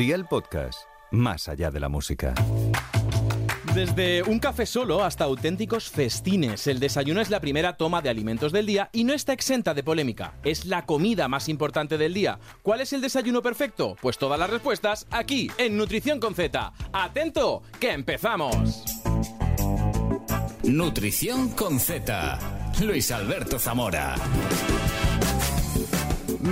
Día el podcast, más allá de la música. Desde un café solo hasta auténticos festines, el desayuno es la primera toma de alimentos del día y no está exenta de polémica. Es la comida más importante del día. ¿Cuál es el desayuno perfecto? Pues todas las respuestas aquí, en Nutrición con Z. ¡Atento! ¡Que empezamos! Nutrición con Z. Luis Alberto Zamora.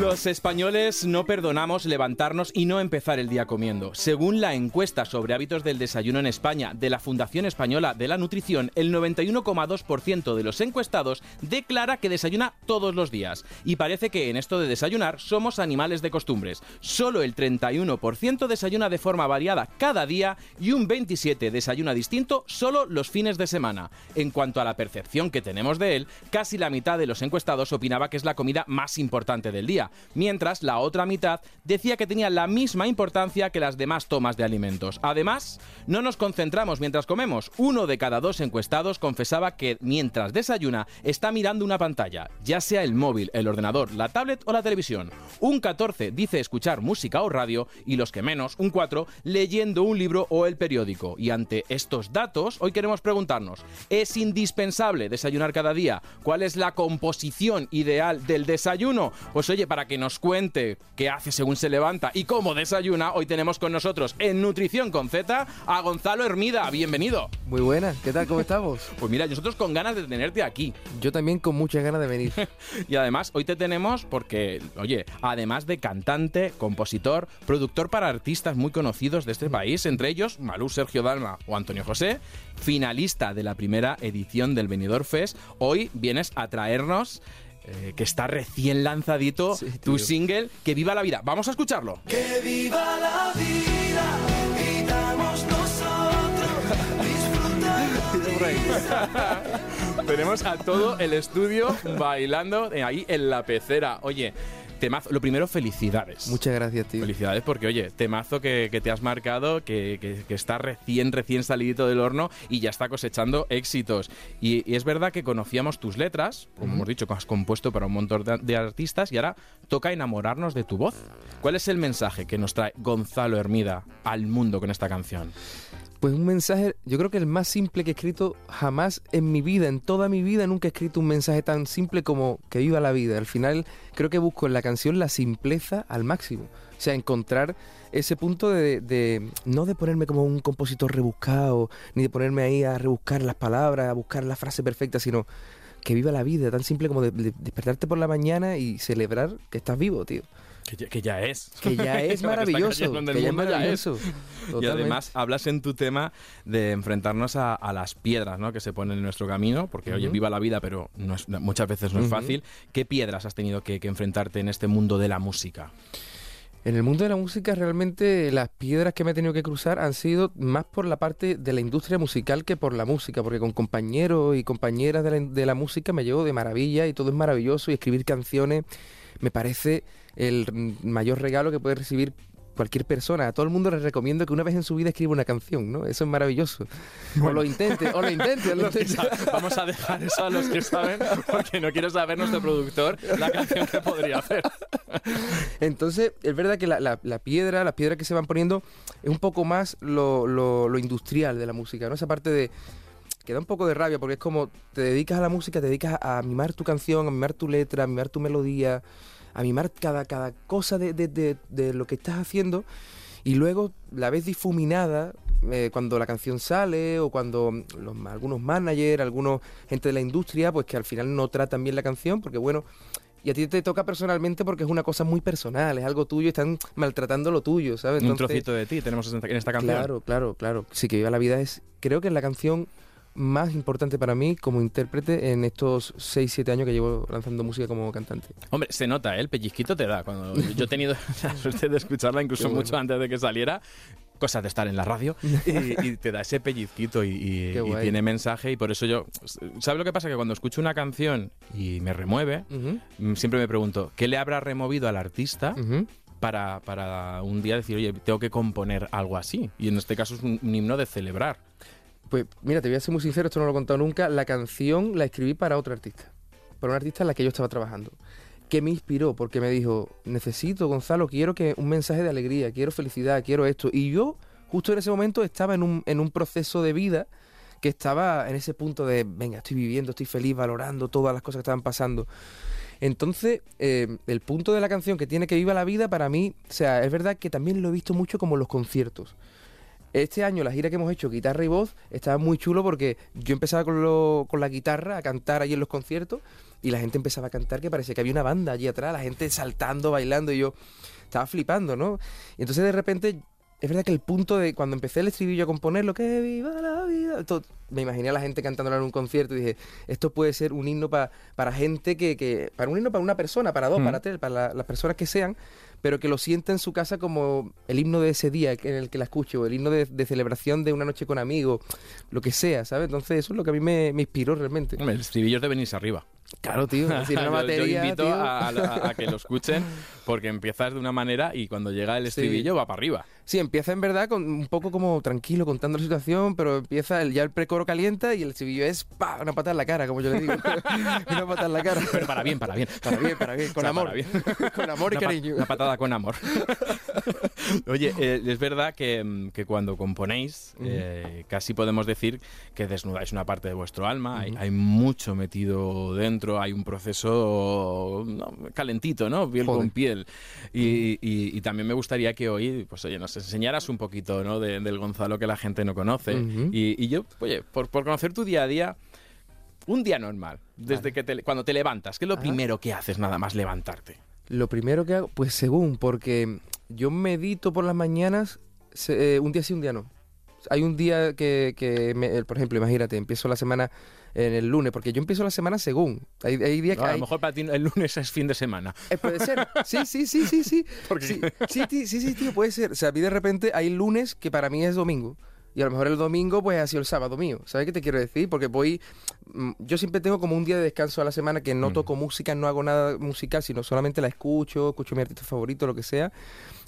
Los españoles no perdonamos levantarnos y no empezar el día comiendo. Según la encuesta sobre hábitos del desayuno en España de la Fundación Española de la Nutrición, el 91,2% de los encuestados declara que desayuna todos los días. Y parece que en esto de desayunar somos animales de costumbres. Solo el 31% desayuna de forma variada cada día y un 27% desayuna distinto solo los fines de semana. En cuanto a la percepción que tenemos de él, casi la mitad de los encuestados opinaba que es la comida más importante del día mientras la otra mitad decía que tenía la misma importancia que las demás tomas de alimentos. Además, no nos concentramos mientras comemos. Uno de cada dos encuestados confesaba que mientras desayuna está mirando una pantalla, ya sea el móvil, el ordenador, la tablet o la televisión. Un 14 dice escuchar música o radio y los que menos, un 4, leyendo un libro o el periódico. Y ante estos datos, hoy queremos preguntarnos, ¿es indispensable desayunar cada día? ¿Cuál es la composición ideal del desayuno? Pues oye, para que nos cuente qué hace según se levanta y cómo desayuna, hoy tenemos con nosotros en Nutrición con Z a Gonzalo Hermida. Bienvenido. Muy buenas, ¿qué tal? ¿Cómo estamos? Pues mira, nosotros con ganas de tenerte aquí. Yo también con muchas ganas de venir. y además, hoy te tenemos porque, oye, además de cantante, compositor, productor para artistas muy conocidos de este país, entre ellos Malú Sergio Dalma o Antonio José, finalista de la primera edición del Benidorm Fest, hoy vienes a traernos eh, que está recién lanzadito tu single Que viva la vida. Vamos a escucharlo. Que viva la vida, vivamos nosotros. Tenemos a todo el estudio bailando ahí en la pecera. Oye, Temazo. Lo primero, felicidades. Muchas gracias, tío. Felicidades porque, oye, temazo que, te has marcado, que, está recién, recién salidito del horno y ya está cosechando éxitos. Y, es verdad que conocíamos tus letras, como hemos dicho, que has compuesto para un montón de, artistas y ahora toca enamorarnos de tu voz. ¿Cuál es el mensaje que nos trae Gonzalo Hermida al mundo con esta canción? Pues un mensaje, yo creo que el más simple que he escrito jamás en mi vida, en toda mi vida, nunca he escrito un mensaje tan simple como que viva la vida. Al final creo que busco en la canción la simpleza al máximo. O sea, encontrar ese punto de, no de ponerme como un compositor rebuscado, ni de ponerme ahí a rebuscar las palabras, a buscar la frase perfecta, sino que viva la vida, tan simple como de despertarte por la mañana y celebrar que estás vivo, tío. Que ya, es. Que ya es maravilloso. Que ya es maravilloso. Y además hablas en tu tema de enfrentarnos a, las piedras ¿no? que se ponen en nuestro camino, porque oye, viva la vida, pero muchas veces no es fácil. ¿Qué piedras has tenido que, enfrentarte en este mundo de la música? En el mundo de la música realmente las piedras que me he tenido que cruzar han sido más por la parte de la industria musical que por la música, porque con compañeros y compañeras de la, de la música me llevo de maravilla y todo es maravilloso y escribir canciones me parece el mayor regalo que puede recibir cualquier persona. A todo el mundo les recomiendo que una vez en su vida escriba una canción, ¿no? Eso es maravilloso. O lo intente, o lo intente. Vamos a dejar eso a los que saben, porque no quiero saber nuestro productor la canción que podría hacer. Entonces, es verdad que la, piedra, las piedras que se van poniendo, es un poco más lo, lo industrial de la música, ¿no? Esa parte de que da un poco de rabia porque es como te dedicas a la música, te dedicas a, mimar tu canción, a mimar tu letra, a mimar tu melodía, a mimar cada, cada cosa de, de, de, lo que estás haciendo y luego la ves difuminada eh, cuando la canción sale o cuando los, algunos managers, algunos gente de la industria, pues que al final no tratan bien la canción porque bueno, y a ti te toca personalmente porque es una cosa muy personal, es algo tuyo, están maltratando lo tuyo, ¿sabes? un trocito de ti tenemos en esta canción. Claro, claro, claro. Sí que viva la vida es, creo que en la canción más importante para mí como intérprete en estos 6-7 años que llevo lanzando música como cantante. Hombre, se nota, ¿eh? el pellizquito te da. Cuando yo he tenido la suerte de escucharla incluso mucho antes de que saliera, cosas de estar en la radio y, te da ese pellizquito y, tiene mensaje y por eso yo ¿sabes lo que pasa? que cuando escucho una canción y me remueve mm, siempre me pregunto ¿qué le habrá removido al artista? Para, para, un día decir, oye, tengo que componer algo así. Y en este caso es un himno de celebrar. Pues mira, te voy a ser muy sincero, esto no lo he contado nunca. La canción la escribí para otro artista, para un artista en la que yo estaba trabajando. que me inspiró, porque me dijo, necesito, Gonzalo, quiero que un mensaje de alegría, quiero felicidad, quiero esto. Y yo, justo en ese momento, estaba en un, en un proceso de vida que estaba en ese punto de, venga, estoy viviendo, estoy feliz, valorando todas las cosas que estaban pasando. Entonces, eh, el punto de la canción que tiene que viva la vida, para mí, o sea, es verdad que también lo he visto mucho como los conciertos. Este año la gira que hemos hecho, guitarra y voz, estaba muy chulo porque yo empezaba con, lo- con la guitarra a cantar allí en los conciertos y la gente empezaba a cantar que parecía que había una banda allí atrás, la gente saltando, bailando y yo estaba flipando, ¿no? Y entonces de repente, es verdad que el punto de cuando empecé el estribillo a componerlo, que viva la vida, to- me imaginé a la gente cantándolo en un concierto y dije, esto puede ser un himno pa- para gente que, que, para un himno para una persona, para dos, Mm. para tres, para la- las personas que sean, pero que lo sienta en su casa como el himno de ese día en el que la escucho, el himno de, de celebración de una noche con amigos, lo que sea, ¿sabes? Entonces eso es lo que a mí me, me inspiró realmente. El estribillo es de venirse arriba. Claro, tío, es decir, una Yo- batería, yo invito tío. a, a- a que lo escuchen porque empiezas de una manera y cuando llega el Sí. estribillo va para arriba. Sí, empieza en verdad con un poco como tranquilo contando la situación, pero empieza el, ya el precoro calienta y el estribillo es ¡pa! una patada en la cara, como yo le digo. una patada en la cara. Pero para bien, para bien. Para bien, para bien, con O sea, amor. bien. con amor y Una pa- cariño. Una patada con amor. Oye, eh, es verdad que, mm, que cuando componéis, eh, casi podemos decir que desnudáis una parte de vuestro alma. hay, hay mucho metido dentro, hay un proceso no, calentito, ¿no? Piel Joder. con piel. Y, y- y también me gustaría que hoy, pues oye, nos enseñaras un poquito, ¿no? de- del Gonzalo que la gente no conoce. Y, y yo, oye, por, por conocer tu día a día. Un día normal, desde que te, cuando te levantas, ¿qué es lo Ajá. primero que haces nada más levantarte? Lo primero que hago, pues según, porque yo medito por las mañanas se- eh, un día sí, un día no. Hay un día que, que me- eh, por ejemplo, imagínate, empiezo la semana en el lunes, porque yo empiezo la semana según. Hay, hay días que a hay- lo mejor para ti el lunes es fin de semana. Eh, puede ser. Sí, sí, sí, sí, sí. Sí, sí, sí, tío, puede ser. O sea, a mí de repente hay lunes que para mí es domingo. Y a lo mejor el domingo pues ha sido el sábado mío. ¿Sabes qué te quiero decir? Porque voy... mm, Yo siempre tengo como un día de descanso a la semana que no Mm. toco música, no hago nada musical, sino solamente la escucho, escucho mi artista favorito, lo que sea.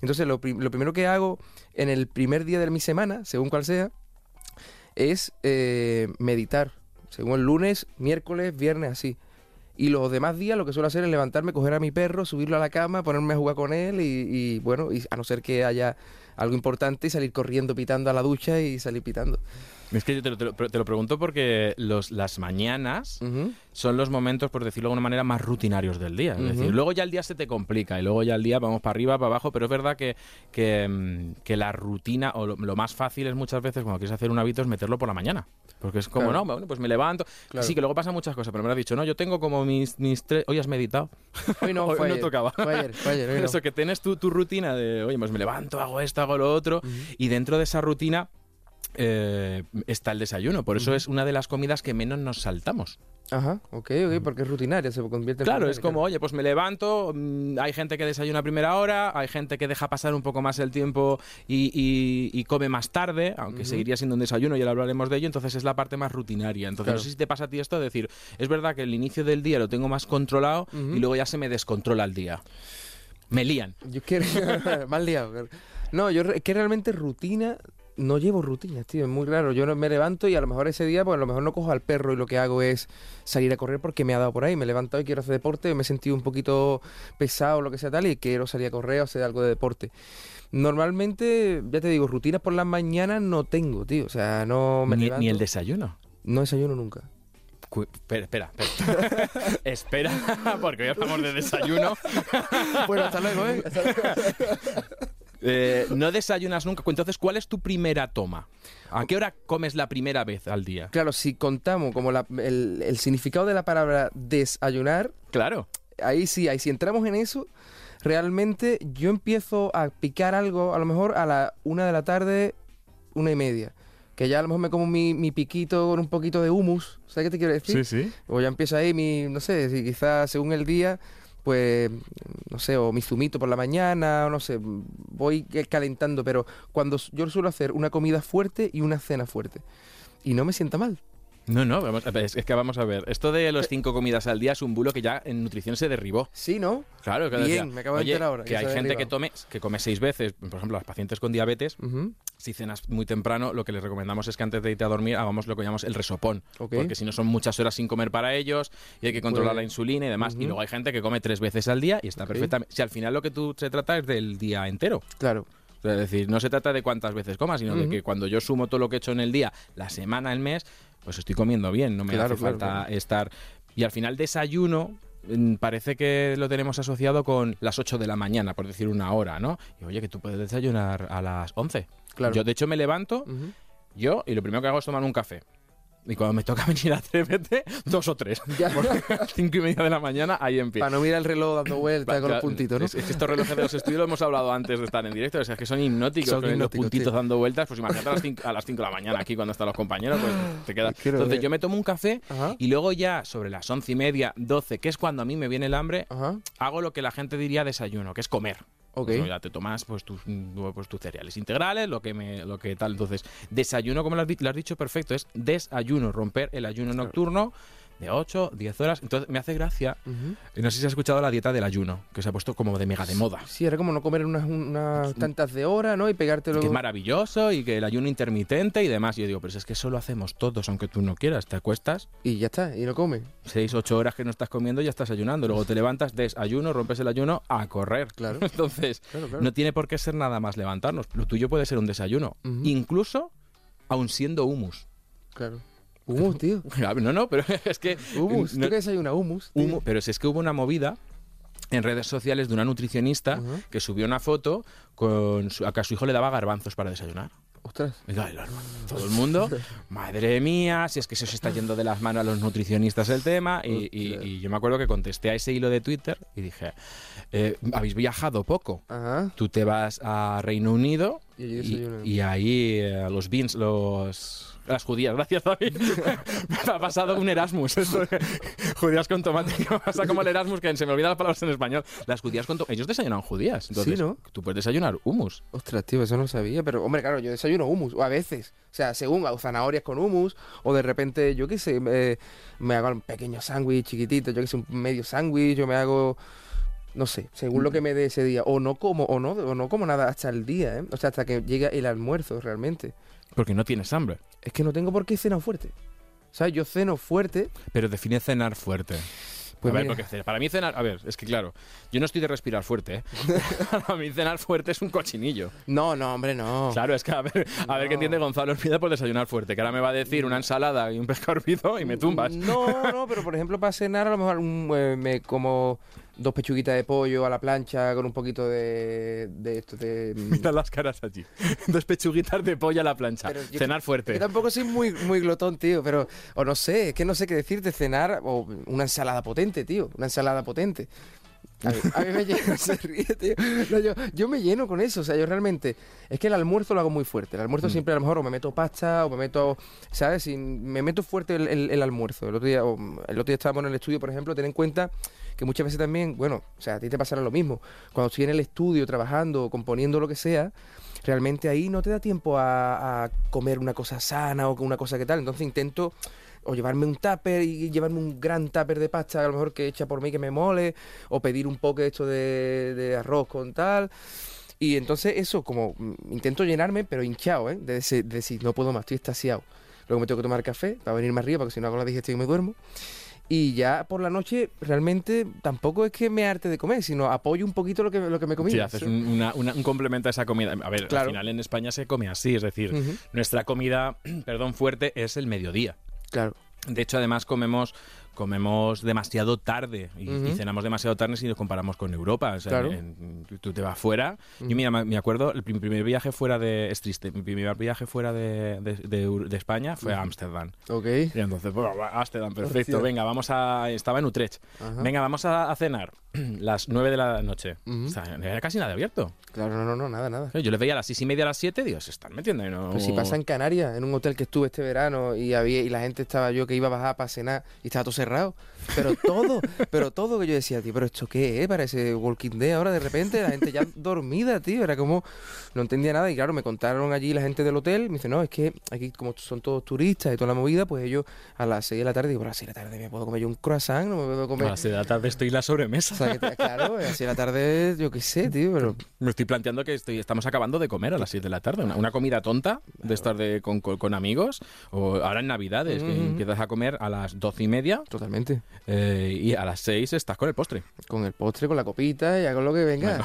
Entonces lo, prim- lo primero que hago en el primer día de mi semana, según cual sea, es eh, meditar. Según el lunes, miércoles, viernes, así. Y los demás días lo que suelo hacer es levantarme, coger a mi perro, subirlo a la cama, ponerme a jugar con él y, y, bueno, y a no ser que haya algo importante, y salir corriendo pitando a la ducha y salir pitando. Es que yo te lo, te lo- te lo pregunto porque los, las mañanas son los momentos, por decirlo de alguna manera, más rutinarios del día. Es decir, luego ya el día se te complica y luego ya el día vamos para arriba, para abajo, pero es verdad que, que, mm, que la rutina o lo, lo más fácil es muchas veces cuando quieres hacer un hábito es meterlo por la mañana. Porque es como, Claro. no, bueno, pues me levanto. Claro. Sí, que luego pasan muchas cosas, pero me lo has dicho, no, yo tengo como mis, mis tres... Hoy has meditado. Hoy no, Hoy fue no ayer. tocaba. Fue ayer, fue ayer, hoy no. Eso, que tienes tu, tu rutina de, oye, pues me levanto, hago esto, hago lo otro, y dentro de esa rutina eh, está el desayuno. Por eso es una de las comidas que menos nos saltamos. Ajá, ok, ok, porque es rutinaria, se convierte en Claro, es como, oye, pues me levanto, mm, hay gente que desayuna a primera hora, hay gente que deja pasar un poco más el tiempo y, y- y come más tarde, aunque seguiría siendo un desayuno, ya lo hablaremos de ello, entonces es la parte más rutinaria. Entonces, Claro. no sé si te pasa a ti esto de decir, es verdad que el inicio del día lo tengo más controlado y luego ya se me descontrola el día. Me lían. Yo quiero... Mal liado. No, yo que realmente rutina... No llevo rutinas, tío, es muy raro. Yo no- me levanto y a lo mejor ese día, pues a lo mejor no cojo al perro y lo que hago es salir a correr porque me ha dado por ahí. Me he levantado y quiero hacer deporte, me he sentido un poquito pesado o lo que sea tal y quiero salir a correr o hacer algo de deporte. Normalmente, ya te digo, rutinas por las mañanas no tengo, tío. O sea, no me Ni, levanto- ni el desayuno. No desayuno nunca. Cu- Espera, espera, espera. espera, porque hoy hablamos de desayuno. bueno, hasta luego, ¿eh? Hasta luego. Eh, no desayunas nunca. Entonces, ¿cuál es tu primera toma? ¿A qué hora comes la primera vez al día? Claro, si contamos como la- el, el significado de la palabra desayunar, Claro. ahí sí, ahí si entramos en eso, realmente yo empiezo a picar algo a lo mejor a la una de la tarde, una y media. Que ya a lo mejor me como mi, mi piquito con un poquito de humus. ¿Sabes qué te quiero decir? sí. O ya empiezo ahí mi, no sé, si quizás según el día, pues, no sé, o mi zumito por la mañana, o no sé, voy calentando, pero cuando yo suelo hacer una comida fuerte y una cena fuerte. Y no me sienta mal. No, no, vamos, es es que vamos a ver. Esto de los cinco comidas al día es un bulo que ya en nutrición se derribó. Sí, ¿no? Claro, Bien, me acabo de "Oye, enterar ahora Que que hay gente que, derribado". tome, que come seis veces. Por ejemplo, los pacientes con diabetes, si cenas muy temprano, lo que les recomendamos es que antes de irte a dormir hagamos lo que llamamos el resopón. Porque si no son muchas horas sin comer para ellos y hay que controlar la insulina y demás. Y luego hay gente que come tres veces al día y está Ok. perfectamente. Si al final lo que tú se trata es del día entero. Claro. O sea, Es decir, no se trata de cuántas veces comas, sino de que cuando yo sumo todo lo que he hecho en el día, la semana, el mes, pues estoy comiendo bien, no me Claro, hace claro, falta claro. estar... Y al final desayuno mm, parece que lo tenemos asociado con las 8 de la mañana, por decir una hora, ¿no? Y oye, que tú puedes desayunar a las 11. Claro. Yo de hecho me levanto, yo, y lo primero que hago es tomar un café. Y cuando me toca venir a Atrévete, dos o tres. Ya. A las cinco y media de la mañana, ahí empiezo. Para no mirar el reloj dando vueltas con los puntitos, ¿no? Es, es que estos relojes de los estudios lo hemos hablado antes de estar en directo, o sea, es que son hipnóticos, Son con los hipnóticos, puntitos dando vueltas, pues imagínate a las 5 a las cinco de la mañana aquí cuando están los compañeros, pues te quedas. Entonces ver. yo me tomo un café Ajá. y luego ya sobre las once y media, 12, que es cuando a mí me viene el hambre, Ajá. hago lo que la gente diría desayuno, que es comer. Ok. Pues, ya te tomas pues tus, mm, pues, tus cereales integrales, lo que me, lo que tal. Entonces, desayuno, como lo has, lo has dicho perfecto, es desayuno, romper el ayuno nocturno de 8, 10 horas. Entonces, me hace gracia. No sé si has escuchado la dieta del ayuno, que se ha puesto como de mega de moda. Sí, era como no comer unas, unas tantas de hora, ¿no? Y pegarte Que es maravilloso y que el ayuno intermitente y demás. Y yo digo, pero es que eso lo hacemos todos, aunque tú no quieras. Te acuestas, Y ya está, y no come. 6, 8 horas que no estás comiendo y ya estás ayunando. Luego te levantas, desayuno, rompes el ayuno, a correr. Claro. Entonces, Claro, claro. no tiene por qué ser nada más levantarnos. Lo tuyo puede ser un desayuno. Incluso, aun siendo humus. Claro. Humus, tío. No, no, pero es que... Humus. no- ¿Tú qué desayunas? Humus. tío? humo- pero si es que hubo una movida en redes sociales de una nutricionista que subió una foto con su, a que a su hijo le daba garbanzos para desayunar. Ostras. Todo el mundo, madre mía, si es que se os está yendo de las manos a los nutricionistas el tema. Y, y- Ostras. y yo me acuerdo que contesté a ese hilo de Twitter y dije, eh, habéis viajado poco. Ajá. Tú te vas a Reino Unido y ahí eh, los beans, los... Las judías, gracias David. me ha pasado un Erasmus. Esto de judías con tomate. que me pasa como el Erasmus, que se me olvidan las palabras en español. Las judías con tomate. Ellos desayunan judías. Entonces, Sí, ¿no? Tú puedes desayunar hummus. Ostras, tío, eso no lo sabía. Pero, hombre, claro, yo desayuno humus. O a veces. O sea, según hago zanahorias con humus. O de repente, yo qué sé, me, me hago un pequeño sándwich chiquitito. Yo qué sé, un medio sándwich. Yo me hago. No sé, según lo que me dé ese día. O no como, o no, o no como nada hasta el día, ¿eh? O sea, hasta que llega el almuerzo realmente. Porque no tienes hambre. Es que no tengo por qué cenar fuerte. ¿Sabes? Yo ceno fuerte. Pero define cenar fuerte. Pues a ver, porque para mí cenar, a ver, es que claro, yo no estoy de respirar fuerte, ¿eh? para mí cenar fuerte es un cochinillo. No, no, hombre, no. Claro, es que a ver, a ver qué entiende Gonzalo Orpida por desayunar fuerte, que ahora me va a decir una ensalada y un pescado hervido y me tumbas. No, no, pero por ejemplo para cenar a lo mejor un, eh, me como dos pechuguitas de pollo a la plancha con un poquito de, de esto de... mm, Mira las caras allí. Dos pechuguitas de pollo a la plancha. Yo- cenar Yo fuerte. tampoco soy muy, muy glotón, tío, pero... O no sé, es que no sé qué decirte, cenar o una ensalada potente, tío. Una ensalada potente. A mí, a mí me llena, se ríe, tío. No, yo, yo me lleno con eso, o sea, yo realmente... Es que el almuerzo lo hago muy fuerte. El almuerzo siempre a lo mejor o me meto pasta o me meto... ¿Sabes? Y me meto fuerte el, el- el almuerzo. El otro, día, o, el otro día estábamos en el estudio, por ejemplo, ten en cuenta que muchas veces también, bueno, o sea, a ti te pasará lo mismo. Cuando estoy en el estudio trabajando componiendo lo que sea, realmente ahí no te da tiempo a, comer una cosa sana o una cosa que tal. Entonces intento o llevarme un tupper y llevarme un gran tupper de pasta, a lo mejor que hecha por mí que me mole, o pedir un poco esto de, de arroz con tal. Y entonces eso, como mm, intento llenarme, pero hinchado, ¿eh? De, ese- de decir, no puedo más, estoy extasiado. Luego me tengo que tomar café para venirme arriba, porque si no hago la digestión y me duermo. Y ya por la noche, realmente tampoco es que me arte de comer, sino apoyo un poquito lo que, lo que me comí. Sí, haces un, una- una- un complemento a esa comida. A ver, Claro. al final en España se come así, es decir, nuestra comida, perdón, fuerte es el mediodía. Claro. De hecho, además comemos comemos demasiado tarde y, cenamos demasiado tarde si nos comparamos con Europa. O sea, Claro. en- tú- tú te vas fuera. Yo mira, me acuerdo, el prim- primer viaje fuera de... Es triste, mi primer viaje fuera de, de- de España fue a Ámsterdam. Ok. Y entonces, bueno, Ámsterdam, perfecto. Hostia. Venga, vamos a... Estaba en Utrecht. Venga, vamos a, a cenar. las 9 de la noche. O sea, no era casi nada abierto. Claro, no, no, no, nada, nada. Yo les veía a las 6 y media, a las 7, digo, se están metiendo. y No... Pues si pasa en Canarias, en un hotel que estuve este verano y había y la gente estaba yo que iba a bajar para cenar y estaba todo cerrado. Pero todo, pero todo que yo decía, tío, pero esto qué es, parece Walking Dead ahora de repente, la gente ya dormida, tío, era como no entendía nada y claro, me contaron allí la gente del hotel, me dice, "No, es que aquí como son todos turistas y toda la movida, pues ellos a las 6 de la tarde digo, pero a las 6 de la tarde me puedo comer yo un croissant, no me puedo A comer las 6 de la tarde estoy en la sobremesa. o sea, que claro, a las 6 de la tarde, yo qué sé, tío, pero Me estoy planteando que estoy, estamos acabando de comer a las 7 de la tarde. Una, una comida tonta de estar de, con, con- con amigos. O ahora en Navidades, que empiezas a comer a las 12 y media totalmente. Eh, y a las 6 estás con el postre. Con el postre, con la copita, ya con lo que venga.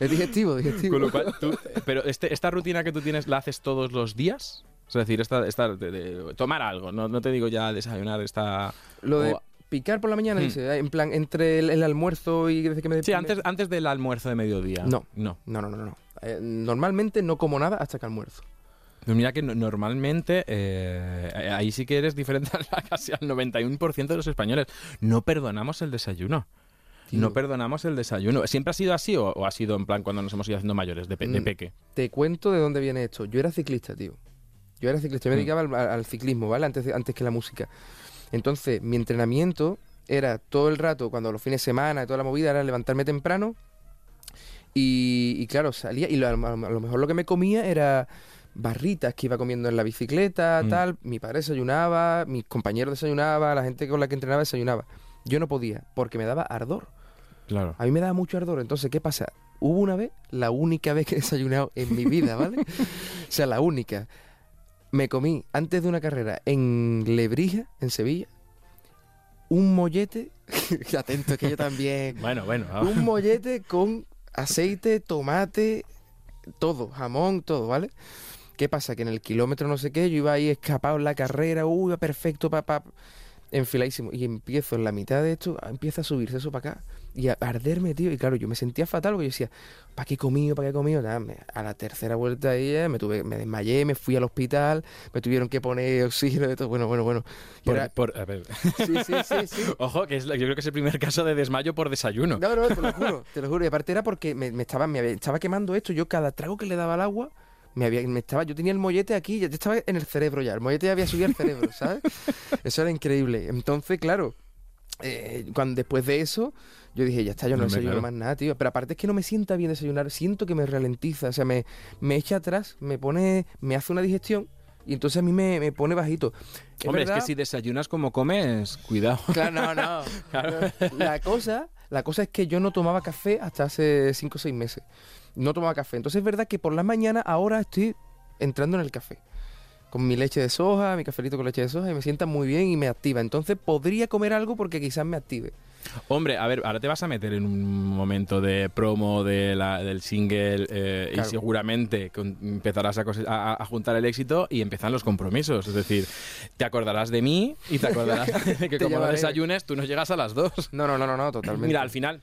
es digestivo, digestivo. Con lo cual, tú- pero este, esta rutina que tú tienes, ¿la haces todos los días? Es decir, esta, esta de, de tomar algo, no, no te digo ya desayunar, esta... Lo de o- picar por la mañana, Hmm. dice, en plan, entre el, el almuerzo y desde que me... Sí, antes, antes del almuerzo de mediodía. No. No. No, no, no, no. Eh, normalmente no como nada hasta que almuerzo. Pues mira que no- normalmente, eh, ahí sí que eres diferente a casi al 91% de los españoles. No perdonamos el desayuno. Tío. No perdonamos el desayuno. ¿Siempre ha sido así o, o ha sido en plan cuando nos hemos ido haciendo mayores, de, pe- de Mm. peque? Te cuento de dónde viene esto. Yo era ciclista, tío. Yo era ciclista, yo me Mm. dedicaba al, al ciclismo, ¿vale? Antes, antes que la música. Entonces, mi entrenamiento era todo el rato, cuando los fines de semana y toda la movida, era levantarme temprano. Y, y claro, salía. Y lo- a lo mejor lo que me comía era barritas que iba comiendo en la bicicleta, Mm. tal. Mi padre desayunaba, mis compañeros desayunaba, la gente con la que entrenaba desayunaba. Yo no podía, porque me daba ardor. Claro. A mí me daba mucho ardor. Entonces, ¿qué pasa? Hubo una vez, la única vez que he desayunado en mi vida, ¿vale? o sea, la única. Me comí antes de una carrera en Lebrija, en Sevilla, un mollete. Atento, que yo también. Bueno, bueno. ah. Un mollete con aceite, tomate, todo, jamón, todo, ¿vale? ¿Qué pasa? Que en el kilómetro no sé qué, yo iba ahí escapado en la carrera, uy, perfecto, papá, enfiladísimo. Y empiezo en la mitad de esto, empieza a subirse eso para acá y a arderme, tío. Y claro, yo me sentía fatal porque yo decía, ¿para qué he comido? ¿Para qué he comido? Nada, me- a la tercera vuelta ahí eh, me, tuve, me desmayé, me fui al hospital, me tuvieron que poner oxígeno y todo. Bueno, bueno, bueno. Y Por- era- por- a ver. Sí, sí, sí, sí. Ojo, que es, yo creo que es el primer caso de desmayo por desayuno. No, no, te lo juro, te lo juro. Y aparte era porque me, me estaba, me estaba quemando esto. Yo cada trago que le daba al agua, me había, me estaba, yo tenía el mollete aquí, ya estaba en el cerebro ya. El mollete ya había subido al cerebro, ¿sabes? Eso era increíble. Entonces, claro, eh, cuando después de eso, yo dije, ya está, yo no Hombre, desayuno claro. más nada, tío. Pero aparte es que no me sienta bien desayunar, siento que me ralentiza, o sea, me, me echa atrás, me pone, me hace una digestión y entonces a mí me, me pone bajito. Es Hombre, es verdad- que si desayunas como comes, cuidado. Claro, no, no. La cosa, la cosa es que yo no tomaba café hasta hace 5 o 6 meses. No tomaba café. Entonces es verdad que por la mañana ahora estoy entrando en el café. Con mi leche de soja, mi cafelito con leche de soja y me sienta muy bien y me activa. Entonces podría comer algo porque quizás me active. Hombre, a ver, ahora te vas a meter en un momento de promo de la- del single eh, Claro. y seguramente empezarás a, a- a juntar el éxito y empiezan los compromisos. Es decir, te acordarás de mí y te acordarás de que como no desayunes, tú no llegas a las dos. No, no, no, no, no totalmente. Mira, al final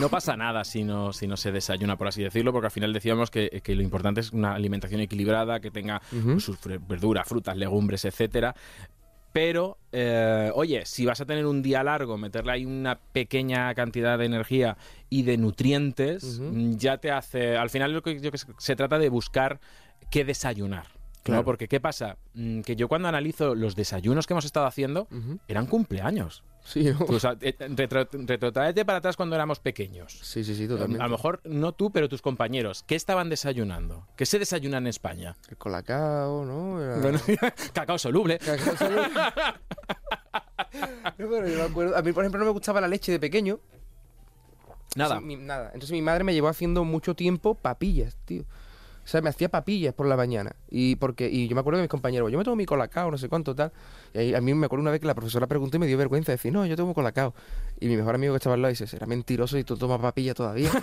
no pasa nada si no, si no se desayuna, por así decirlo, porque al final decíamos que, que lo importante es una alimentación equilibrada, que tenga Ujú. sus verduras, frutas, legumbres, etcétera. Pero, eh, oye, si vas a tener un día largo, meterle ahí una pequeña cantidad de energía y de nutrientes, mm, ya te hace. Al final, lo que, yo que sé, se trata de buscar qué desayunar. ¿no? Claro. Porque, ¿qué pasa? Mm, Que yo cuando analizo los desayunos que hemos estado haciendo, eran cumpleaños. Sí, ¿no? Tú, o sea, eh, retro- retrotráete para atrás cuando éramos pequeños. sí, sí, sí, totalmente. A lo mejor no tú, pero tus compañeros. ¿Qué estaban desayunando? ¿Qué se desayuna en España? El colacao, ¿no? Era- Bueno, cacao soluble. Cacao solo- No, pero yo me acuerdo- A mí, por ejemplo, no me gustaba la leche de pequeño. Nada. Mi- nada. Entonces mi madre me llevó haciendo mucho tiempo papillas, tío. O sea, me hacía papillas por la mañana. Y porque y yo me acuerdo de mis compañeros, yo me tomo mi colacao, no sé cuánto, tal. Y ahí, a mí me acuerdo una vez que la profesora preguntó y me dio vergüenza decir, no, yo tomo colacao. Y mi mejor amigo que estaba al lado dice, será mentiroso y tú tomas papilla todavía.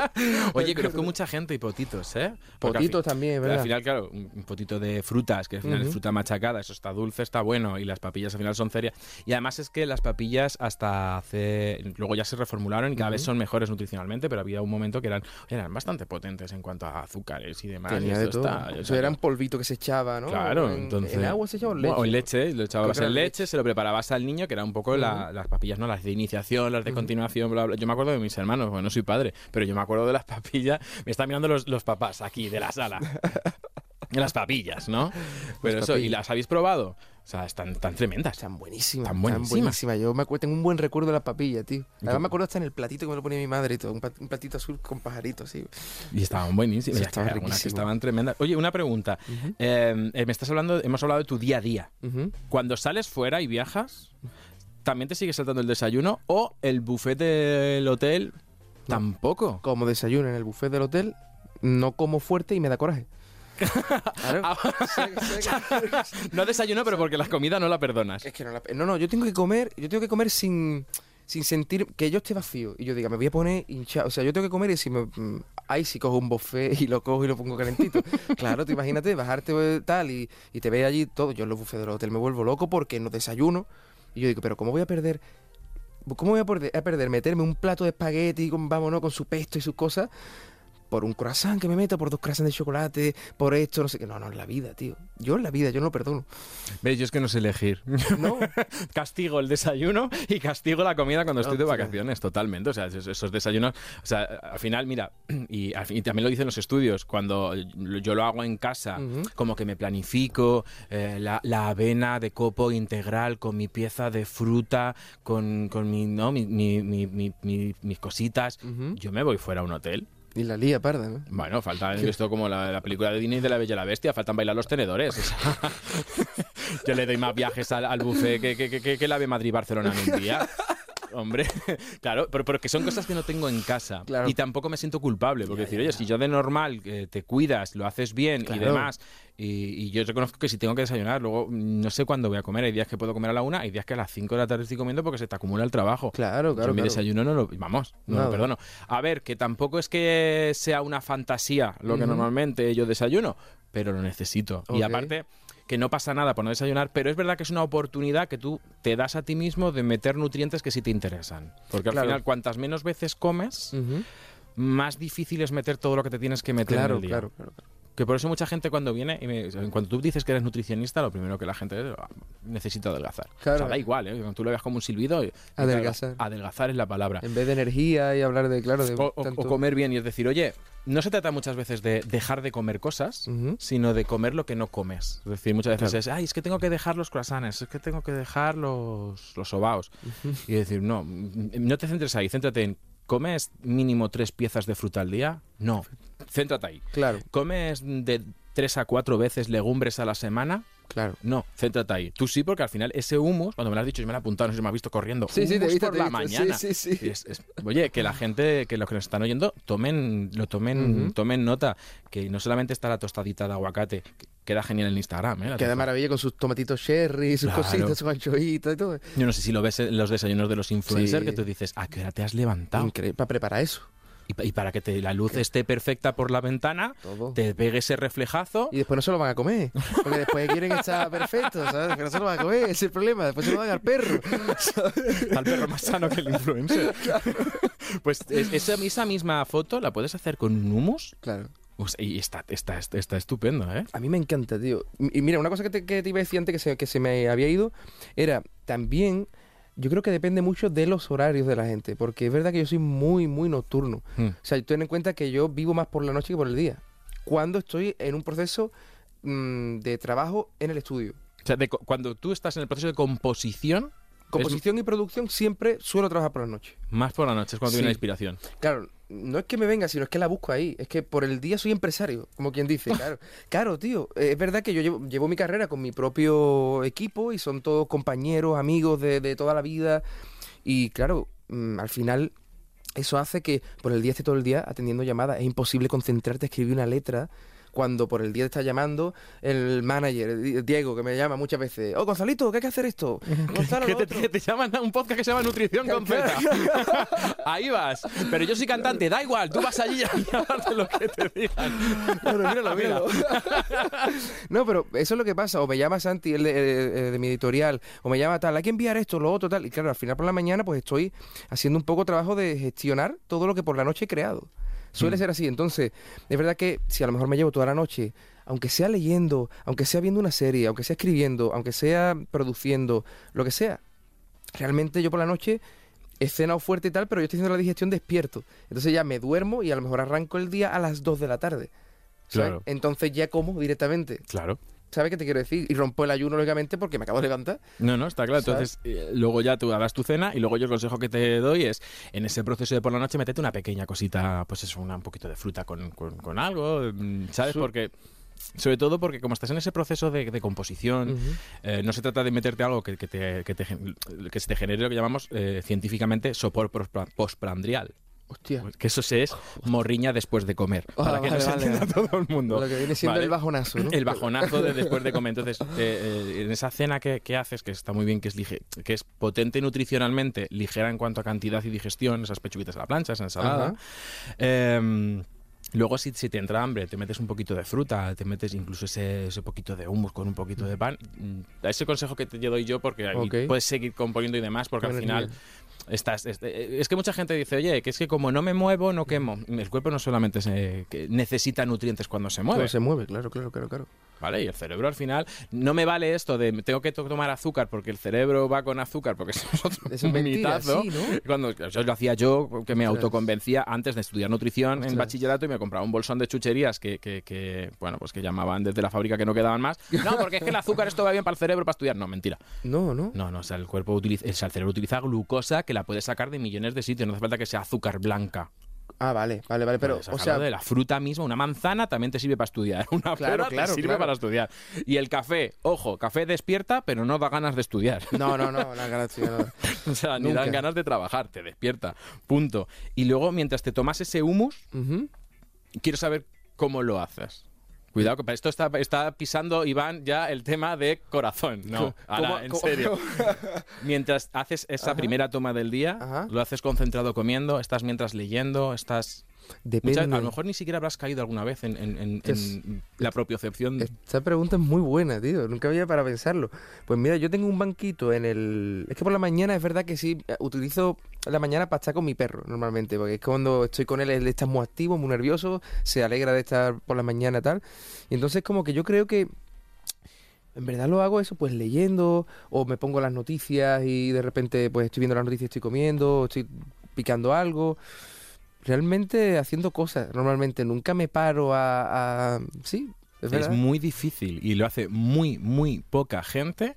Oye, conozco mucha gente y potitos, ¿eh? Porque Potitos fin- también, es Al ¿verdad? final, claro, un potito de frutas, que al final es fruta machacada, eso está dulce, está bueno, y las papillas al final son ceria. Y además es que las papillas hasta hace... Luego ya se reformularon y cada vez son mejores nutricionalmente, pero había un momento que eran, eran bastante potentes en cuanto a azúcares y demás. Tenía de todo. está- Eso era un polvito que se echaba, ¿no? Claro, En- entonces. En agua se echaba o en leche. Bueno, o leche, lo echabas en leche, se lo preparabas al niño, que era un poco la- las papillas, ¿no? Las de iniciación, las de continuación, bla, bla. Yo me acuerdo de mis hermanos, bueno, no soy padre, pero yo me acuerdo de las papillas. Me están mirando los, los papás aquí de la sala. las papillas, ¿no? Pero eso, ¿y las habéis probado? O sea, están, tremendas. Están buenísimas. Están Están buenísimas. buenísimas. Yo me acuerdo, tengo un buen recuerdo de la papilla, tío. Además me acuerdo hasta en el platito que me lo ponía mi madre y todo. Un, platito azul con pajaritos, sí. Y estaban buenísimas. Sí, estaban algunas que estaban tremendas. Oye, una pregunta. Eh, eh, me estás hablando, hemos hablado de tu día a día. Ujú. Cuando sales fuera y viajas, ¿también te sigues saltando el desayuno? ¿O el buffet del hotel? Tampoco. Como desayuno en el buffet del hotel, no como fuerte y me da coraje. Claro. Ah. No desayuno, pero porque la comida no la perdonas. Es que no, la- no, no, yo tengo que comer, yo tengo que comer sin, sin sentir que yo esté vacío y yo diga, me voy a poner hinchado. O sea, yo tengo que comer y si me, mm, ay, si cojo un buffet y lo cojo y lo pongo calentito. claro, tú imagínate, bajarte eh, tal y, y te ve allí todo. Yo en los buffets del hotel me vuelvo loco porque no desayuno. Y yo digo, pero ¿cómo voy a perder? ¿Cómo voy a perder, a perder meterme un plato de espagueti con, vámonos, con su pesto y sus cosas? Por un croissant que me meto, por dos croissants de chocolate, por esto, no sé qué. No, no, en la vida, tío. Yo en la vida, yo no lo perdono. ¿Ves? Yo es que no sé elegir. No, castigo el desayuno y castigo la comida cuando estoy de vacaciones, totalmente. O sea, esos, esos desayunos. O sea, al final, mira, y, y también lo dicen los estudios, cuando yo lo hago en casa, Ujú. como que me planifico eh, la, la avena de copo integral con mi pieza de fruta, con, con mi, ¿no? mi, mi- mi- mi- mi- mis cositas. Ujú. Yo me voy fuera a un hotel. Y la lía parda, ¿no? Bueno, falta esto como la, la película de Disney de la Bella y la Bestia, faltan bailar los tenedores. o sea, yo le doy más viajes al, al buffet que, que, que, que, que la de Madrid-Barcelona en un día. Hombre, claro, pero porque son cosas que no tengo en casa. Claro. Y tampoco me siento culpable, porque decir, oye, si yo de normal eh, te cuidas, lo haces bien y demás, y, y yo reconozco que si tengo que desayunar, luego no sé cuándo voy a comer, hay días que puedo comer a la una, hay días que a las cinco de la tarde estoy comiendo porque se te acumula el trabajo. Claro, claro. Yo mi claro. desayuno no lo. Vamos, no Nada. lo perdono. A ver, que tampoco es que sea una fantasía lo que normalmente yo desayuno, pero lo necesito. Y aparte, que no pasa nada por no desayunar, pero es verdad que es una oportunidad que tú te das a ti mismo de meter nutrientes que sí te interesan. Porque al final, cuantas menos veces comes, más difícil es meter todo lo que te tienes que meter en el día. claro, claro. claro. Que por eso mucha gente cuando viene, y me- cuando tú dices que eres nutricionista, lo primero que la gente es, "Ah, necesito adelgazar. Claro. O sea, da igual, ¿eh? Cuando tú lo veas como un silbido. Adelgazar. Adelgazar es la palabra. En vez de energía y hablar de, claro, de O, o- tanto- o comer bien y es decir, oye, no se trata muchas veces de dejar de comer cosas, sino de comer lo que no comes. Es decir, muchas veces Claro. es, ay, es que tengo que dejar los croissants, es que tengo que dejar los, los sobaos. Y decir, no, mm, no te centres ahí, céntrate en, ¿comes mínimo tres piezas de fruta al día? No, céntrate ahí. Claro, ¿Comes de tres a cuatro veces legumbres a la semana? claro. No, céntrate ahí. Tú sí, porque al final ese humus, cuando me lo has dicho, yo me lo he apuntado, no sé si me has visto corriendo. Sí, sí, te visto, por te la visto. mañana. Sí, sí, sí. Es- es- oye, que la gente, que los que nos están oyendo, tomen, lo tomen, Ujú. tomen nota, que no solamente está la tostadita de aguacate, que queda genial en Instagram, ¿eh? La Queda maravilla con sus tomatitos cherry, sus Claro. cositas, sus anchoitas y todo. Yo no sé si lo ves en los desayunos de los influencers, Sí. que tú dices, ¿a qué hora te has levantado? Increíble, para preparar eso. Y, pa- y para que te- la luz esté perfecta por la ventana, Todo. te pegue ese reflejazo. Y después no se lo van a comer. Porque después quieren estar perfectos, ¿sabes? Que no se lo van a comer, ese es el problema. Después se lo dan al perro. Está el perro más sano que el influencer. Pues es- esa, esa misma foto la puedes hacer con un humus Claro. o sea, y está, está, está, está estupendo, ¿eh? A mí me encanta, tío. Y mira, una cosa que te, que te iba a decir antes que se, que se me había ido era también. Yo creo que depende mucho de los horarios de la gente, porque es verdad que yo soy muy, muy nocturno. Hmm. O sea, ten en cuenta que yo vivo más por la noche que por el día. Cuando estoy en un proceso mm, de trabajo en el estudio. O sea, de cuando tú estás en el proceso de composición, Composición y producción siempre suelo trabajar por la noche. más por la noche, es cuando viene la Sí. inspiración. Claro, no es que me venga, sino es que la busco ahí. Es que por el día soy empresario, como quien dice. Claro, claro tío. eh, Es verdad que yo llevo, llevo mi carrera con mi propio equipo y son todos compañeros, amigos de, de toda la vida. Y claro, mm, al final eso hace que por el día esté todo el día atendiendo llamadas. Es imposible concentrarte a escribir una letra cuando por el día te está llamando el manager, Di- Diego, que me llama muchas veces. Oh, Gonzalito, ¿qué hay que hacer esto? Gonzalo, Que te, otro". que te llaman a un podcast que se llama Nutrición con Z. Ahí vas. Pero yo soy cantante, da igual, tú vas allí hablas de lo que te digan. Bueno, míralo, míralo. no, pero eso es lo que pasa. O me llama Santi, el de, de mi editorial, o me llama tal, hay que enviar esto, lo otro, tal. Y claro, al final por la mañana pues estoy haciendo un poco trabajo de gestionar todo lo que por la noche he creado. Suele Mm. ser así. Entonces, es verdad que si a lo mejor me llevo toda la noche, aunque sea leyendo, aunque sea viendo una serie, aunque sea escribiendo, aunque sea produciendo, lo que sea, realmente yo por la noche he cenado fuerte y tal, pero yo estoy haciendo la digestión despierto. Entonces ya me duermo y a lo mejor arranco el día a las 2 de la tarde. ¿sabes? Claro. Entonces ya como directamente. Claro. ¿Sabes qué te quiero decir? Y rompo el ayuno, lógicamente, porque me acabo de levantar. No, no, está claro. ¿Sabes? Entonces, eh, luego ya tú hagas tu cena y luego yo el consejo que te doy es, en ese proceso de por la noche, metete una pequeña cosita, pues eso, una, un poquito de fruta con, con- con algo, mm, ¿sabes? Porque... Sobre todo porque como estás en ese proceso de, de composición, eh, no se trata de meterte algo que, que te, que, te que se te genere lo que llamamos eh, científicamente sopor postprandial. Hostia. Que eso se es morriña después de comer. Ah, para que vale, no se vale. entienda todo el mundo. Lo que viene siendo Vale. el bajonazo, ¿no? El bajonazo de después de comer. Entonces, eh, eh, en esa cena que, que haces, que está muy bien, que es, que es potente nutricionalmente, ligera en cuanto a cantidad y digestión, esas pechuguitas a la plancha, esa ensalada. Eh, luego, si, si te entra hambre, te metes un poquito de fruta, te metes incluso ese, ese poquito de hummus con un poquito de pan. Mm, Ese consejo que te doy yo, porque ahí Ok. puedes seguir componiendo y demás, porque Qué al final. Estás, es, es que mucha gente dice, oye, que es que como no me muevo, no quemo. El cuerpo no solamente se- necesita nutrientes cuando se mueve, Cuando se mueve, claro, claro, claro, claro. ¿Vale? Y el cerebro al final, no me vale esto de tengo que to- tomar azúcar porque el cerebro va con azúcar, porque eso es otro es mentira, mitazo. sí, ¿no? Cuando eso lo hacía yo, que me autoconvencía antes de estudiar nutrición en bachillerato y me compraba un bolsón de chucherías que, que- que, bueno, pues que llamaban desde la fábrica que no quedaban más. No, porque es que el azúcar esto va bien para el cerebro para estudiar. No, mentira. No, no. No, no, o sea, el cuerpo utiliza, o sea, el cerebro utiliza glucosa que la puede sacar de millones de sitios, no hace falta que sea azúcar blanca. Ah, vale, vale, vale. Pero, Puedes o sea, de la fruta misma, una manzana también te sirve para estudiar, una Claro, pera claro, te sirve claro. para estudiar. Y el café, ojo, café despierta, pero no da ganas de estudiar. no, no, no, la gracia, no. o sea, ni Nunca. dan ganas de trabajar, te despierta. Punto. Y luego, mientras te tomas ese humus, quiero saber cómo lo haces. Cuidado, que para esto está, está pisando Iván ya el tema de corazón. No, ahora, ¿Cómo- en serio. Mientras haces esa primera toma del día, Ajá. lo haces concentrado comiendo, estás mientras leyendo, estás... Depende. Muchas- a lo mejor ni siquiera habrás caído alguna vez en, en- en- Es- en la propiocepción. Esta pregunta es muy buena, tío. Nunca había para pensarlo. Pues mira, yo tengo un banquito en el. Es que por la mañana es verdad que sí, eh, utilizo la mañana para estar con mi perro normalmente, porque es cuando estoy con él, él está muy activo, muy nervioso, se alegra de estar por la mañana y tal. Y entonces, como que yo creo que. En verdad lo hago eso, pues leyendo, o me pongo las noticias y de repente, pues estoy viendo las noticias, estoy comiendo, estoy picando algo. Realmente haciendo cosas, normalmente. Nunca me paro a. a- Sí, es es muy difícil y lo hace muy, muy poca gente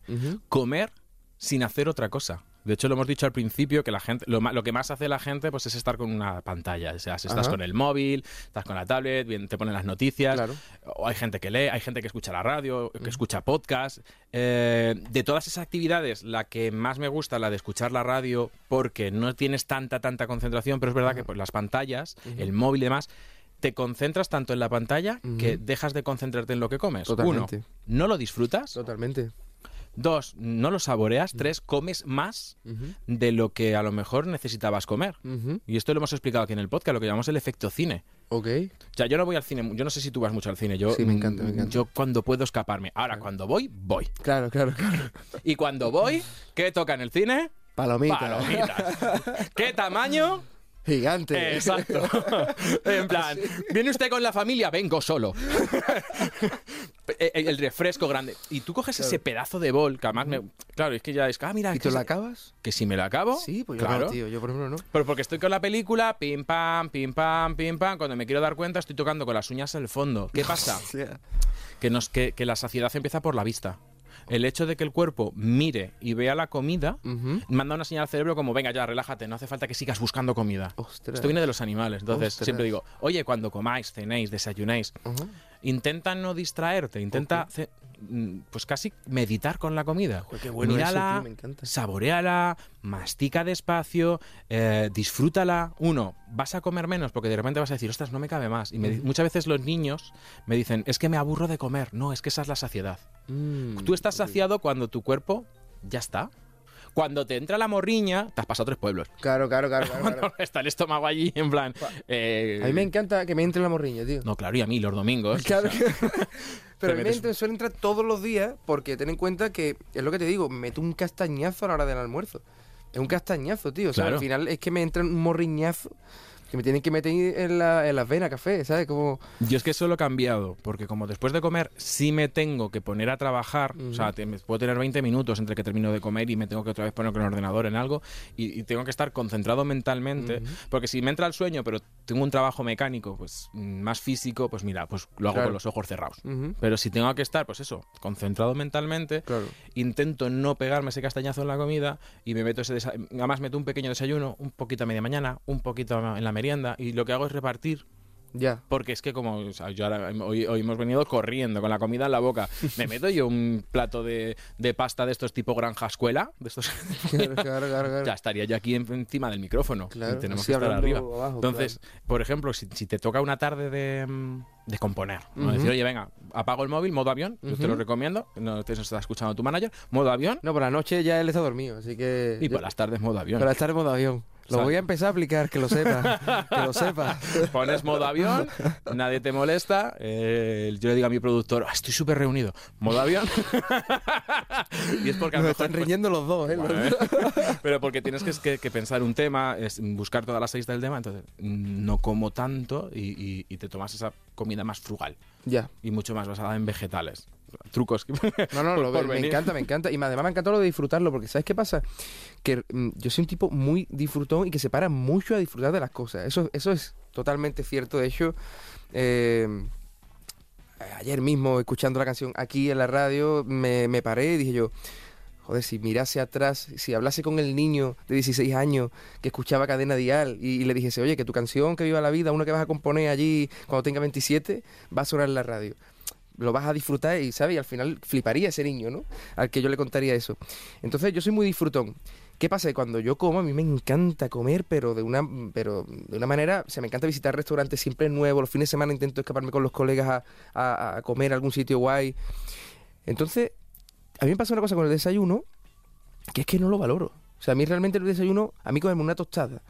comer sin hacer otra cosa. De hecho, lo hemos dicho al principio que la gente, lo, lo que más hace la gente pues es estar con una pantalla. O sea, si estás Ajá. con el móvil, estás con la tablet, bien, te ponen las noticias. Claro. O hay gente que lee, hay gente que escucha la radio, que escucha podcast. Eh, de todas esas actividades, la que más me gusta, la de escuchar la radio, porque no tienes tanta, tanta concentración, pero es verdad que pues, las pantallas, el móvil y demás, te concentras tanto en la pantalla que dejas de concentrarte en lo que comes. Totalmente. Uno, no lo disfrutas. Totalmente. Dos, no lo saboreas. Tres, comes más de lo que a lo mejor necesitabas comer. Y esto lo hemos explicado aquí en el podcast, lo que llamamos el efecto cine. Ok. O sea, yo no voy al cine, yo no sé si tú vas mucho al cine, yo, Sí, me encanta, me mm, encanta. yo cuando puedo escaparme. Ahora, cuando voy, voy. Claro, claro, claro. Y cuando voy, ¿qué toca en el cine? Palomita. Palomitas. ¿Qué tamaño? Gigante. Exacto. en plan, ¿viene usted con la familia? Vengo solo. Eh, el refresco grande. Y tú coges ese pedazo de bol, que además me... Claro, es que ya es... Ah, mira, ¿Y tú la acabas? que si me la acabo... Sí, pues yo claro. no, tío. Yo por ejemplo no. Pero porque estoy con la película, pim pam, pim pam, pim pam. Cuando me quiero dar cuenta, estoy tocando con las uñas el fondo. ¿Qué pasa? que, nos, que, que la saciedad empieza por la vista. El hecho de que el cuerpo mire y vea la comida manda una señal al cerebro como, venga ya, relájate, no hace falta que sigas buscando comida. Ostras. Esto viene de los animales. Entonces, Ostras. siempre digo, oye, cuando comáis, cenéis, desayunéis, intenta no distraerte, intenta pues casi meditar con la comida. Joder, qué bueno eso, Mírala, tío, me encanta. saboreala, mastica despacio, eh, disfrútala. Uno, vas a comer menos porque de repente vas a decir, ostras, no me cabe más. Y me di- muchas veces los niños me dicen, es que me aburro de comer. No, es que esa es la saciedad. Mm, Tú estás saciado cuando tu cuerpo ya está. Cuando te entra la morriña, te has pasado tres pueblos. Claro, claro, claro. claro, claro. Cuando está el estómago allí, en plan. eh, A mí me encanta que me entre la morriña, tío. No, claro, y a mí los domingos. Claro. o sea, Pero a mí me metes- suele entrar todos los días porque ten en cuenta que es lo que te digo, me meto un castañazo a la hora del almuerzo. Es un castañazo, tío. O sea, Claro. al final es que me entra un morriñazo que me tienen que meter en, la, en las venas café, ¿sabes? Como... Yo es que eso lo he cambiado, porque como después de comer sí me tengo que poner a trabajar, o sea, te- puedo tener 20 minutos entre que termino de comer y me tengo que otra vez poner con el ordenador en algo y, y tengo que estar concentrado mentalmente, porque si me entra el sueño, pero tengo un trabajo mecánico, pues mm, más físico, pues mira, pues lo hago Claro. con los ojos cerrados. Pero si tengo que estar, pues eso, concentrado mentalmente, Claro. intento no pegarme ese castañazo en la comida y me meto ese desa- además meto un pequeño desayuno, un poquito a media mañana, un poquito en la merienda y lo que hago es repartir Ya. porque es que como o sea, yo ahora- hoy, hoy hemos venido corriendo con la comida en la boca. Me meto yo un plato de, de pasta de estos tipo granja escuela, de estos Claro, claro, claro, ya estaría yo aquí en- encima del micrófono. Tenemos que estar arriba. abajo, Entonces, por ejemplo, si, si te toca una tarde de, de componer, ¿no? Ujú. decir, oye, venga, apago el móvil, modo avión, yo te lo recomiendo, no te está escuchando tu manager, modo avión, No, por la noche ya él está dormido, así que... y yo- por las tardes modo avión. Para estar en modo avión. Lo ¿Sabes? voy a empezar a aplicar, que lo sepa. que lo sepa. Pones modo avión, nadie te molesta. eh, yo le digo a mi productor, "Ah, estoy súper reunido. Modo avión. y es porque a lo Nos mejor, están pues, riñendo los dos, ¿eh? Bueno, ¿eh? Pero porque tienes que, que- que pensar un tema, es buscar todas las seis del tema, entonces mm, no como tanto y, y- y te tomas esa comida más frugal Ya. y mucho más basada en vegetales. Trucos. que- No, no, por- lo- por me venir. encanta, me encanta. Y además me encanta lo de disfrutarlo, porque ¿sabes qué pasa? Que mm, yo soy un tipo muy disfrutón y que se para mucho a disfrutar de las cosas. Eso, eso es totalmente cierto. De hecho, eh, ayer mismo, escuchando la canción aquí en la radio, me, me paré y dije yo, joder, si mirase atrás, si hablase con el niño de 16 años que escuchaba Cadena Dial y, y le dijese, oye, que tu canción que viva la vida, una que vas a componer allí cuando tenga 27, va a sonar en la radio lo vas a disfrutar y, ¿sabes? Y al final fliparía ese niño, ¿no? Al que yo le contaría eso. Entonces, yo soy muy disfrutón. ¿Qué pasa? Cuando yo como, a mí me encanta comer, pero de una, pero de una manera, se me encanta visitar restaurantes siempre nuevos. Los fines de semana intento escaparme con los colegas a, a- a comer a algún sitio guay. Entonces, a mí me pasa una cosa con el desayuno, que es que no lo valoro. O sea, a mí realmente el desayuno, a mí comerme una tostada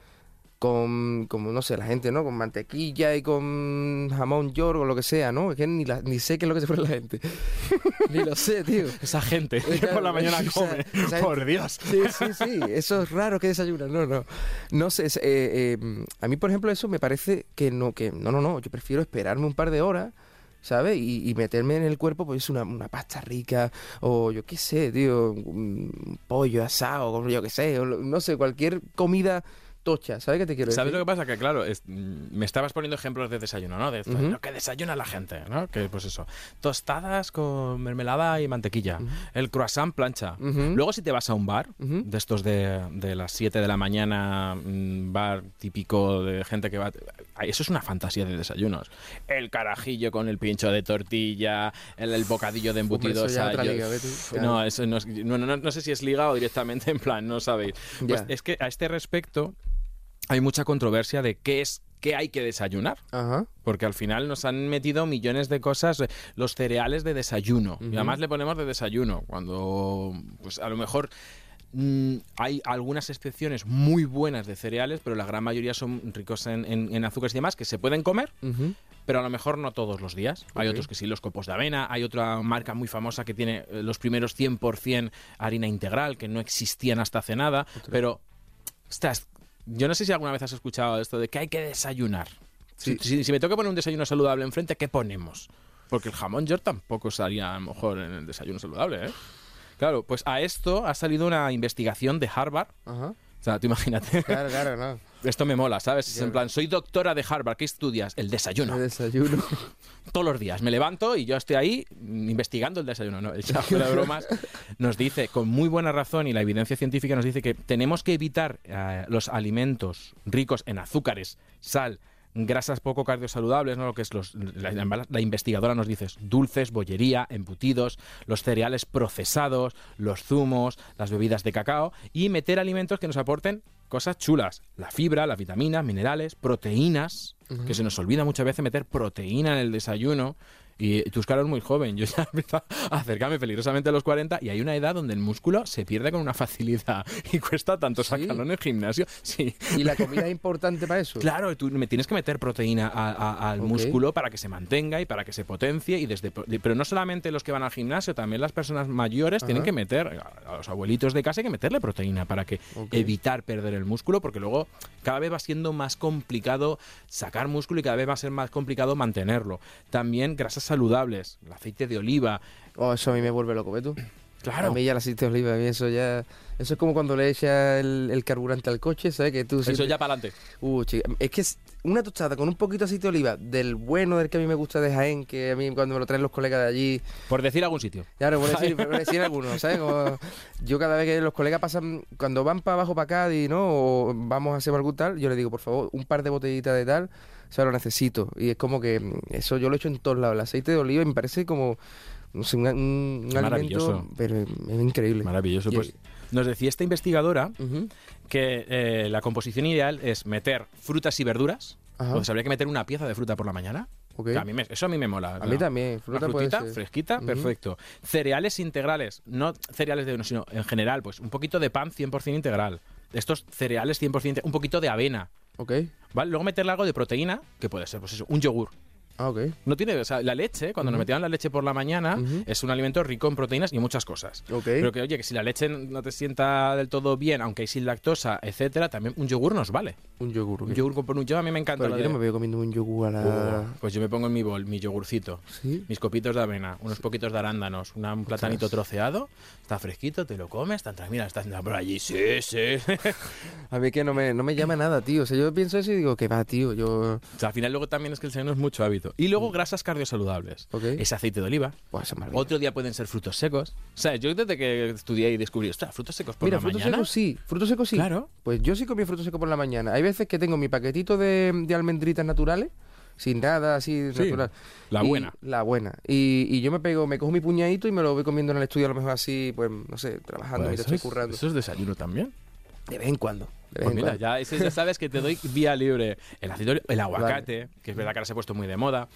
con, como no sé, la gente, ¿no? Con mantequilla y con jamón york o lo que sea, ¿no? Es que ni, la- ni sé qué es lo que se pone la gente. ni lo sé, tío. Esa gente que por la mañana come. esa- Por Dios. Sí, sí, sí. Eso es raro que desayunan. No, no. No sé. es- eh, eh, a mí, por ejemplo, eso me parece que no, que no, no, no. Yo prefiero esperarme un par de horas. ¿Sabes? Y, y meterme en el cuerpo, pues una, una pasta rica, o yo qué sé, tío, un pollo asado, yo qué sé, o no sé, cualquier comida tocha, ¿sabes qué te quiero ¿Sabes lo decir? que pasa? Que claro, es- mm, me estabas poniendo ejemplos de desayuno, ¿no? De esto, lo que desayuna la gente, ¿no? Que pues eso, tostadas con mermelada y mantequilla, el croissant plancha. Luego si te vas a un bar, de estos de, de las 7 de la mañana, mm, bar típico de gente que va... Eso es una fantasía de desayunos. El carajillo con el pincho de tortilla, el, el bocadillo de embutidos. eso ya otra liga. No, eso no, es- no, no- no sé si es liga o directamente en plan, no sabéis. Pues es que a este respecto hay mucha controversia de qué es qué hay que desayunar. Ajá. Porque al final nos han metido millones de cosas, eh, los cereales de desayuno. Y Ujú. además le ponemos de desayuno. Cuando, pues a lo mejor mm, hay algunas excepciones muy buenas de cereales, pero la gran mayoría son ricos en, en- en azúcares y demás que se pueden comer, pero a lo mejor no todos los días. Hay otros que sí, los copos de avena. Hay otra marca muy famosa que tiene eh, los primeros 100% harina integral, que no existían hasta hace nada. Pero, ostras, yo no sé si alguna vez has escuchado esto de que hay que desayunar. Sí. Si, si- si me toca poner un desayuno saludable enfrente, ¿qué ponemos? Porque el jamón york tampoco estaría a lo mejor en el desayuno saludable, ¿eh? Claro, pues a esto ha salido una investigación de Harvard. Ajá. O sea, tú imagínate. Claro, claro, no. Esto me mola, ¿sabes? Es en plan, soy doctora de Harvard, ¿qué estudias? El desayuno. El desayuno. Todos los días me levanto y yo estoy ahí investigando el desayuno, ¿no? El chavo de bromas nos dice, con muy buena razón, y la evidencia científica nos dice que tenemos que evitar eh, los alimentos ricos en azúcares, sal, grasas poco cardiosaludables, ¿no? Lo que es los, la, la- la investigadora nos dice, dulces, bollería, embutidos, los cereales procesados, los zumos, las bebidas de cacao, y meter alimentos que nos aporten cosas chulas. La fibra, las vitaminas, minerales, proteínas, que se nos olvida muchas veces meter proteína en el desayuno. Y tú, Oscar, eres muy joven. Yo ya empiezo a acercarme peligrosamente a los 40 y hay una edad donde el músculo se pierde con una facilidad y cuesta tanto sacarlo en el gimnasio. Sí. ¿Y la comida es importante para eso? Claro, tú me tienes que meter proteína a- a- al músculo para que se mantenga y para que se potencie. y desde Pero no solamente los que van al gimnasio, también las personas mayores tienen que meter, a los abuelitos de casa hay que meterle proteína para que evitar perder el músculo, porque luego cada vez va siendo más complicado sacar músculo y cada vez va a ser más complicado mantenerlo. También grasas saludables, el aceite de oliva. Oh, eso a mí me vuelve loco, ¿ves tú? A Claro. mí ya el aceite de oliva, a mí eso ya... Eso es como cuando le echas el, el carburante al coche, ¿sabes? Que tú Eso ya para adelante. Uh, chica, es que es una tostada con un poquito de aceite de oliva, del bueno, del que a mí me gusta de Jaén, que a mí cuando me lo traen los colegas de allí... Por decir algún sitio. Claro, por decir, por decir algunos, ¿sabes? Como yo cada vez que los colegas pasan, cuando van para abajo, para Cádiz, ¿no? O vamos a hacer algo tal, yo les digo, por favor, un par de botellitas de tal, o sea, lo necesito. Y es como que mm, eso yo lo he hecho en todos lados. El aceite de oliva me parece como, no sé, un, Maravilloso. alimento, pero es increíble. Maravilloso. Y- Pues nos decía esta investigadora que eh, la composición ideal es meter frutas y verduras. Ajá. Pues habría que meter una pieza de fruta por la mañana. Ok. Que a mí me- eso a mí me mola. A mí también, fruta Una frutita fresquita, perfecto. Cereales integrales, no cereales de uno, sino en general, pues un poquito de pan 100% integral. Estos cereales 100%, un poquito de avena, Ok. ¿vale? Luego meterle algo de proteína, que puede ser, pues eso, un yogur. Ah, ok. No tiene, o sea, la leche, cuando nos metían la leche por la mañana, Ujú. es un alimento rico en proteínas y muchas cosas. Ok. Pero que, oye, que si la leche no te sienta del todo bien, aunque hay sin lactosa, etcétera, también un yogur nos vale. Un yogur. Un yogur con un yo a mí me encanta. Pero yo de- no me veo comiendo un yogur a la... Oh, pues yo me pongo en mi bol mi yogurcito, Sí. mis copitos de avena, unos poquitos de arándanos, una- un platanito troceado, está fresquito, te lo comes, tan tranquila, estás por allí, sí, sí. A mí que no me, no me llama nada, tío. O sea, yo pienso eso y digo, que va, tío. Yo... O sea, al final luego también es que el desayuno es mucho hábito. Y luego grasas cardiosaludables. Ok. Ese aceite de oliva. Buah, es maravilla. Otro día pueden ser frutos secos. O sea, yo desde que estudié y descubrí, ostras, frutos secos por Mira, la frutos mañana. secos sí, frutos secos sí. Claro. Pues yo sí comí frutos secos por la mañana. Hay veces que tengo mi paquetito de, de almendritas naturales, sin nada así Sí, natural. la Y- buena. La buena. Y, y yo me pego, me cojo mi puñadito y me lo voy comiendo en el estudio a lo mejor así, pues, no sé, trabajando, Pues eso, estoy es, currando. eso es desayuno también. De vez en cuando. Pues mira, ya, ese ya sabes que te doy vía libre. El oliva, el aguacate, que es verdad que ahora se ha puesto muy de moda.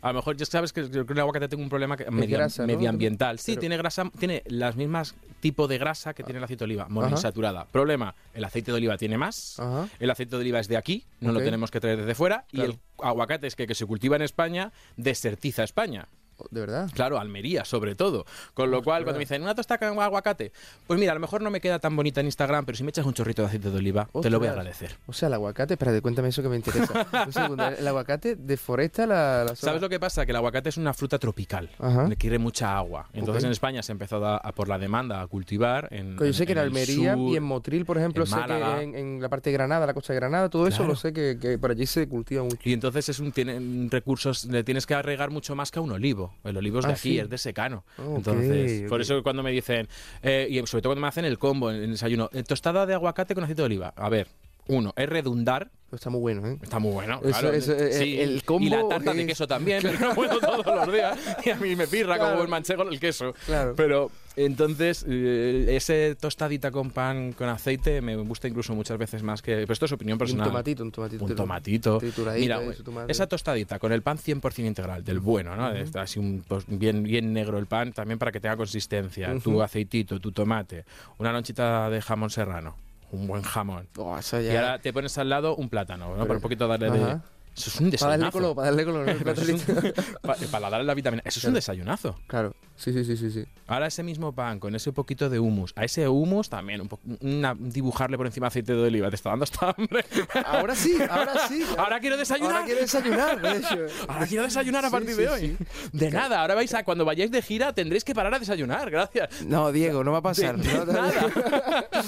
A lo mejor ya sabes que el aguacate tiene un problema medio- grasa, ¿no? medioambiental. Sí, Pero- tiene grasa, tiene las mismas tipo de grasa que tiene el aceite de oliva, monoinsaturada. Problema, el aceite de oliva tiene más. Ajá. El aceite de oliva es de aquí, no lo tenemos que traer desde fuera. Claro. Y el aguacate es que, que se cultiva en España, desertiza España. De verdad. Claro, Almería, sobre todo. Con lo cual, cuando me dicen una tostada con aguacate, pues mira, a lo mejor no me queda tan bonita en Instagram, pero si me echas un chorrito de aceite de oliva, te lo voy a agradecer. O sea, el aguacate, espérate, cuéntame eso que me interesa. Un segundo, el aguacate deforesta la, la. ¿Sabes lo que pasa? Que el aguacate es una fruta tropical, Ajá. le quiere mucha agua. Entonces en España se ha empezado a, a por la demanda a cultivar. En, yo sé que en Almería sur. y en Motril, por ejemplo, en sé que en, la parte de Granada, la costa de Granada, todo eso lo sé que, que por allí se cultiva mucho. Y entonces es un, tienen recursos, le tienes que agregar mucho más que a un olivo. El olivo es de Ah, aquí, sí. es de secano. Ok, entonces, por eso cuando me dicen, eh, y sobre todo cuando me hacen el combo en el desayuno, eh, tostada de aguacate con aceite de oliva. A ver, uno, es redundar, está muy bueno, ¿eh? Está muy bueno, Eso- claro. eso, eh, Sí, el combo y la tarta de es- queso también, pero no puedo todos los días. Y a mí me pirra Claro. como el manchego el queso. Claro. Pero entonces, eh, ese tostadita con pan con aceite me gusta incluso muchas veces más que... Pero esto es opinión Y un personal. tomatito, un tomatito. Un tomatito. Mira, esa tostadita con el pan 100% integral, del bueno, ¿no? Está así un, pues, bien, bien negro el pan, también para que tenga consistencia. Tu aceitito, tu tomate, una lonchita de jamón serrano, un buen jamón. Oh, eso Y ahora te pones al lado un plátano, ¿no? Pero- Para un poquito darle de... Eso es un Para darle desayunazo. color, para darle color. pa- para darle la vitamina. Eso es un desayunazo. Claro, sí, sí, sí, sí. sí. Ahora ese mismo pan con ese poquito de humus, a ese humus también, un po- una- dibujarle por encima aceite de oliva, te está dando hasta hambre. Ahora sí, ahora sí. Ahora quiero desayunar. Ahora quiero desayunar, de hecho. Ahora quiero desayunar a Sí, partir sí, de hoy. De nada, ahora vais a cuando vayáis de gira tendréis que parar a desayunar, gracias. No, Diego, no va a pasar. De- de No, no, nada.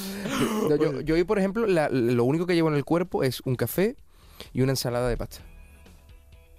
no, yo, yo hoy, por ejemplo, la- lo único que llevo en el cuerpo es un café y una ensalada de pasta.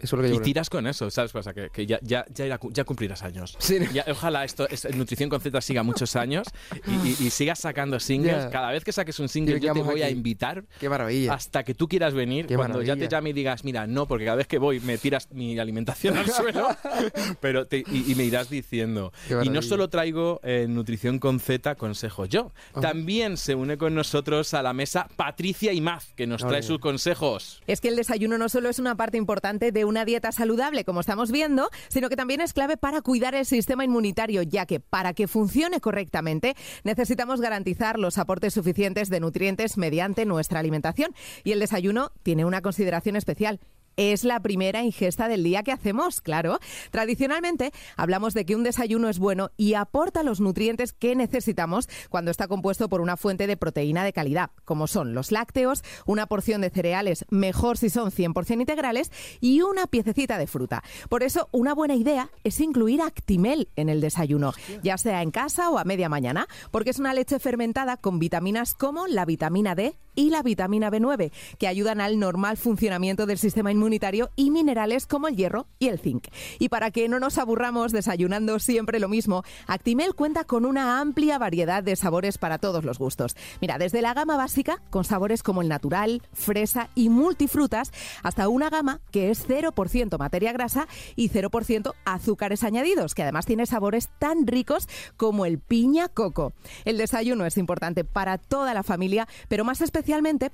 Eso es lo que Y el- tiras con eso, ¿sabes? Pasa que, que ya, ya, ya, irá- ya cumplirás años. Sí. Ya, ojalá esto, es- Nutrición con Z siga muchos años y, y- y sigas sacando singles. Ya. Cada vez que saques un single, Y yo te voy a aquí. invitar Qué maravilla. hasta que tú quieras venir. Qué cuando ya te maravilla. llame y digas, mira, no, porque cada vez que voy me tiras mi alimentación al suelo, pero te- y, y me irás diciendo. Y no maravilla. solo traigo eh, Nutrición con Z, consejo yo. También se une con nosotros a la mesa Patricia Imaz, que nos trae Ole. sus consejos. Es que el desayuno no solo es una parte importante de una una dieta saludable, como estamos viendo, sino que también es clave para cuidar el sistema inmunitario, ya que para que funcione correctamente necesitamos garantizar los aportes suficientes de nutrientes mediante nuestra alimentación. Y el desayuno tiene una consideración especial es la primera ingesta del día que hacemos, claro. Tradicionalmente hablamos de que un desayuno es bueno y aporta los nutrientes que necesitamos cuando está compuesto por una fuente de proteína de calidad, como son los lácteos, una porción de cereales, mejor si son 100% integrales, y una piececita de fruta. Por eso, una buena idea es incluir Actimel en el desayuno, ya sea en casa o a media mañana, porque es una leche fermentada con vitaminas como la vitamina D y la vitamina B9, que ayudan al normal funcionamiento del sistema inmunitario y minerales como el hierro y el zinc. Y para que no nos aburramos desayunando siempre lo mismo, Actimel cuenta con una amplia variedad de sabores para todos los gustos. Mira, desde la gama básica, con sabores como el natural, fresa y multifrutas, hasta una gama que es 0% materia grasa y 0% azúcares añadidos, que además tiene sabores tan ricos como el piña coco. El desayuno es importante para toda la familia, pero más especialmente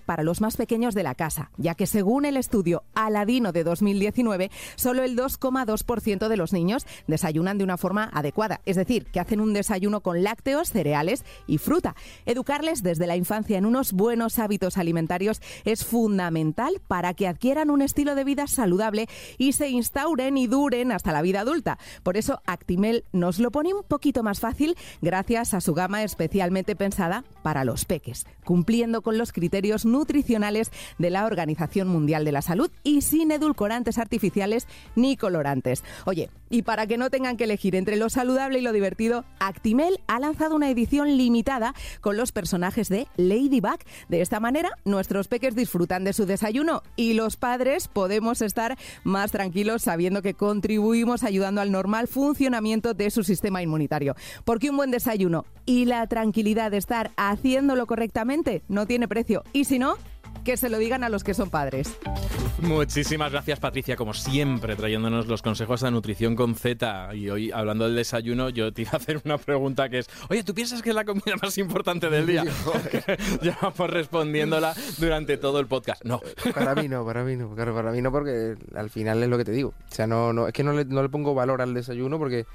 para los más pequeños de la casa, ya que según el estudio Aladino de 2019, solo el 2,2% de los niños desayunan de una forma adecuada, es decir, que hacen un desayuno con lácteos, cereales y fruta. Educarles desde la infancia en unos buenos hábitos alimentarios es fundamental para que adquieran un estilo de vida saludable y se instauren y duren hasta la vida adulta. Por eso Actimel nos lo pone un poquito más fácil gracias a su gama especialmente pensada para los peques, cumpliendo con los criterios nutricionales de la Organización Mundial de la Salud y sin edulcorantes artificiales ni colorantes. Oye, y para que no tengan que elegir entre lo saludable y lo divertido, Actimel ha lanzado una edición limitada con los personajes de Ladybug. De esta manera, nuestros peques disfrutan de su desayuno y los padres podemos estar más tranquilos sabiendo que contribuimos ayudando al normal funcionamiento de su sistema inmunitario. Porque un buen desayuno y la tranquilidad de estar haciéndolo correctamente no tiene precio. Y si no, que se lo digan a los que son padres. Muchísimas gracias Patricia, como siempre, trayéndonos los consejos de nutrición con Z. Y hoy, hablando del desayuno, yo te iba a hacer una pregunta que es, oye, ¿tú piensas que es la comida más importante del día? Llevamos respondiéndola durante todo el podcast. No. Para mí no, para mí no, claro, para mí no porque al final es lo que te digo. O sea, no, no es que no le, no le pongo valor al desayuno porque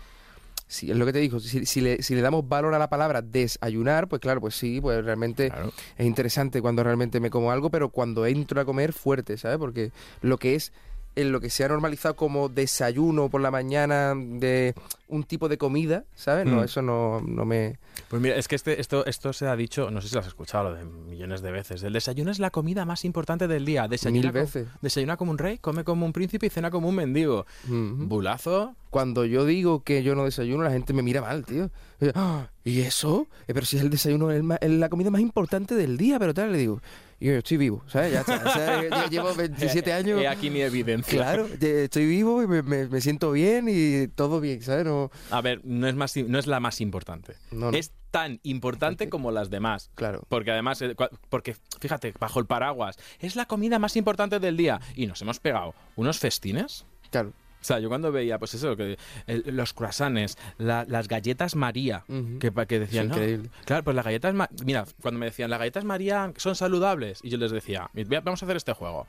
si es lo que te digo, si, si le, si le damos valor a la palabra desayunar, pues claro, pues sí, pues realmente Claro. es interesante cuando realmente me como algo, pero cuando entro a comer fuerte, ¿sabes? Porque lo que es en lo que se ha normalizado como desayuno por la mañana de un tipo de comida, ¿sabes? No, Mm. eso no, no me... Pues mira, es que este, esto, esto se ha dicho, no sé si lo has escuchado lo de millones de veces. El desayuno es la comida más importante del día. Desayuna Mil como- veces. desayuna como un rey, come como un príncipe y cena como un mendigo. Bulazo. Cuando yo digo que yo no desayuno, la gente me mira mal, tío. Y yo, "Ah, ¿Y eso? Eh, Pero si es el desayuno, es, la comida más importante del día, pero tal, le digo. Y yo estoy vivo, ¿sabes? Ya está. O sea, ya llevo 27 años. He aquí mi evidencia. Claro, estoy vivo y me, me- me siento bien y todo bien, ¿sabes? No, A ver, no es, más, no es la más importante. No, no. Es tan importante como las demás. Claro. Porque además, eh, porque fíjate, bajo el paraguas, es la comida más importante del día. Y nos hemos pegado unos festines. Claro. O sea, yo cuando veía, pues eso, que el- los croissants, la- las galletas María, que, decían, ¿no? increíble. Claro, pues las galletas, mira, cuando me decían, las galletas María son saludables, y yo les decía, "Mira, vamos a hacer este juego.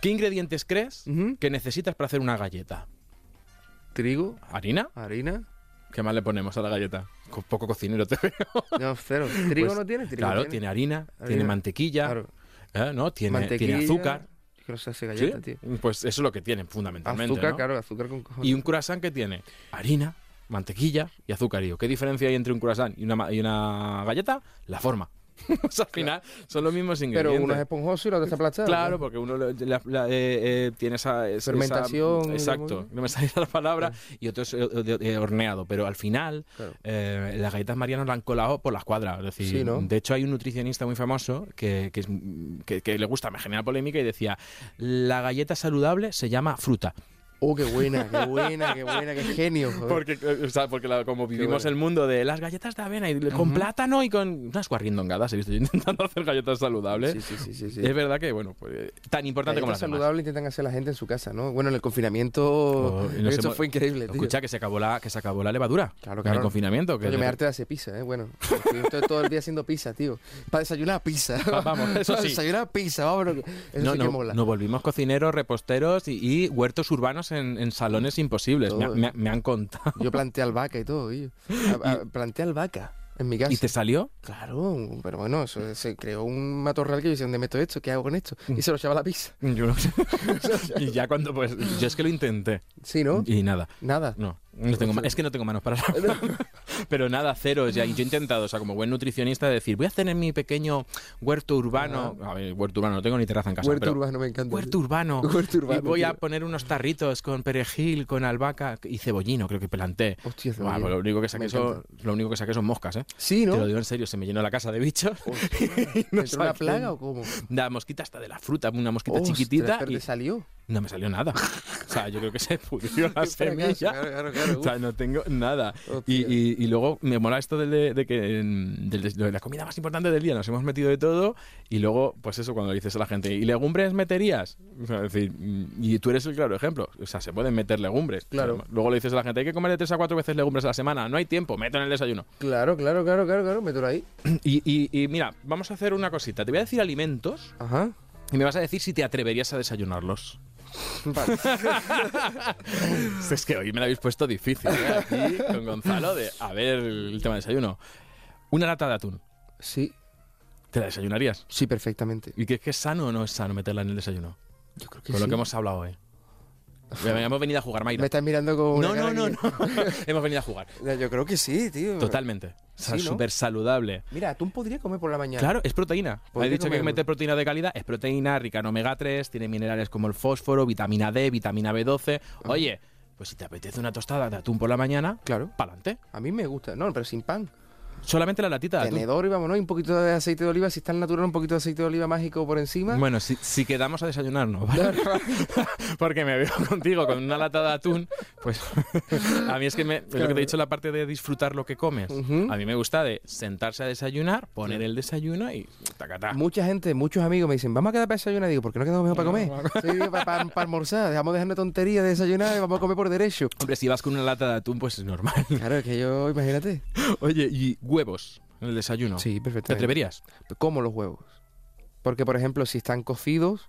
¿Qué ingredientes crees que necesitas para hacer una galleta? Trigo, ¿Harina? harina. ¿Qué más le ponemos a la galleta? Co- poco cocinero te veo. No, cero. ¿Trigo Pues, no tiene? Trigo Claro, tiene harina, tiene mantequilla, Claro. ¿eh? ¿no? Tiene, Mantequilla, tiene azúcar. Galleta, tío. Pues eso es lo que tiene, fundamentalmente. Azúcar, ¿no? claro, azúcar con cojones. Y un croissant que tiene harina, mantequilla y azúcar. Y yo, ¿qué diferencia hay entre un croissant y una, y una galleta? La forma. O sea, al final son los mismos Pero ingredientes. uno es esponjoso y el otro está aplastado. Claro, ¿no? porque uno la- la- eh, eh, tiene esa, esa- Fermentación, esa- exacto, no me salía la palabra. Y otro es eh, horneado. Pero al final, Claro. eh, las galletas María nos la han colado por las cuadras. Es decir, Sí, ¿no? de hecho, hay un nutricionista muy famoso que, que, es- que- que le gusta, me genera polémica y decía: La galleta saludable se llama fruta. Oh, qué buena, qué buena, qué buena, qué genio. joder. Porque, eh, o sea, porque la- como vivimos bueno. el mundo de las galletas de avena y con plátano y con unas guarrindongadas, he visto yo intentando hacer galletas saludables. Sí, sí, sí, sí. Es verdad que, bueno, pues, eh, tan importante como las Galletas saludables intentan hacer la gente en su casa, ¿no? Bueno, en el confinamiento Oh, hemos- fue increíble, tío. Escucha que se acabó la, que se acabó la levadura Claro, en el claro. confinamiento. Que Coño, me harté de hacer pizza, ¿eh? Bueno, estoy todo- el día haciendo pizza, tío. Para desayunar pizza. Va- vamos, eso Para sí. desayunar pizza, vámonos. Eso no, sí que no, mola. nos volvimos cocineros, reposteros y, y huertos urbanos en, en salones imposibles. Me, Todo. me- me han contado. Yo planté albahaca y todo, tío. A- a- planté albahaca en mi casa. ¿Y te salió? Claro, pero bueno, eso, se creó un matorral que decía, ¿dónde meto esto? ¿Qué hago con esto? Y se lo echaba a la pizza. Yo no sé. y ya cuando, pues, yo es que lo intenté. Sí, ¿no? Y nada. Nada. No, no tengo ma- es que no tengo manos para Pero nada, cero. Ya, yo he intentado, o sea, como buen nutricionista, decir, voy a hacer en mi pequeño huerto urbano. A ver, huerto urbano, no tengo ni terraza en casa. Huerto pero- urbano, me encanta. Huerto urbano. Huerto urbano, Y voy a poner unos tarritos con perejil, con albahaca y cebollino, creo que planté. Hostia, Buah, pues lo único que saqué son, lo único que saqué son moscas, ¿eh? Sí, ¿no? Te lo digo en serio, se me llenó la casa de bichos. No ¿Entró una plaga o cómo? La mosquita hasta de la fruta, una mosquita Ostras, chiquitita pero y te salió. No me salió nada. O sea, yo creo que se pudrió la semilla. claro, claro, claro. O sea, no tengo nada. Y, y- y luego me mola esto de, de que mm, de la comida más importante del día nos hemos metido de todo y luego, pues eso, cuando le dices a la gente, ¿y legumbres meterías? O sea, es decir, mm, y tú eres el claro ejemplo. O sea, se pueden meter legumbres. Claro. Luego le dices a la gente, hay que comer de tres a cuatro veces legumbres a la semana. No hay tiempo, meto en el desayuno. Claro, claro, claro, claro, claro, mételo ahí. Y, y- y mira, vamos a hacer una cosita. Te voy a decir alimentos Ajá. y me vas a decir si te atreverías a desayunarlos. Vale. Es que hoy me lo habéis puesto difícil, ¿eh? Aquí con Gonzalo de a ver el tema de desayuno. Una lata de atún. sí, ¿Te la desayunarías? sí, perfectamente. ¿Y crees que es sano o no es sano meterla en el desayuno? Yo creo que Con sí. lo que hemos hablado hoy. Hemos venido a jugar, Mayra. Me estás mirando con No, no, no, no. hemos venido a jugar. Yo creo que sí, tío. Totalmente. O sea, Sí, ¿no? súper saludable. Mira, tú podrías comer por la mañana. Claro, es proteína. He dicho que meter proteína de calidad. Es proteína rica en omega 3, tiene minerales como el fósforo, vitamina D, vitamina B12. Oye, pues si te apetece una tostada de atún por la mañana, Claro. pa'lante. A mí me gusta. No, pero sin pan. Solamente la latita de. Tenedor y vámonos. Y un poquito de aceite de oliva. Si está el natural, un poquito de aceite de oliva mágico por encima. Bueno, si, si quedamos a desayunar, no. ¿vale? Porque me veo contigo con una lata de atún, pues a mí es que me, lo que te he dicho la parte de disfrutar lo que comes. A mí me gusta de sentarse a desayunar, poner el desayuno y tacatá. Mucha gente, muchos amigos me dicen, vamos a quedar para desayunar. Digo, ¿por qué no quedamos mejor para comer? Sí, para, para- para almorzar. Dejamos de dejar una tontería de desayunar y vamos a comer por derecho. Hombre, si vas con una lata de atún, pues es normal. Claro, es que yo, imagínate. Oye, y huevos en el desayuno. Sí, ¿Te perfectamente. atreverías? Como los huevos. Porque, por ejemplo, si están cocidos,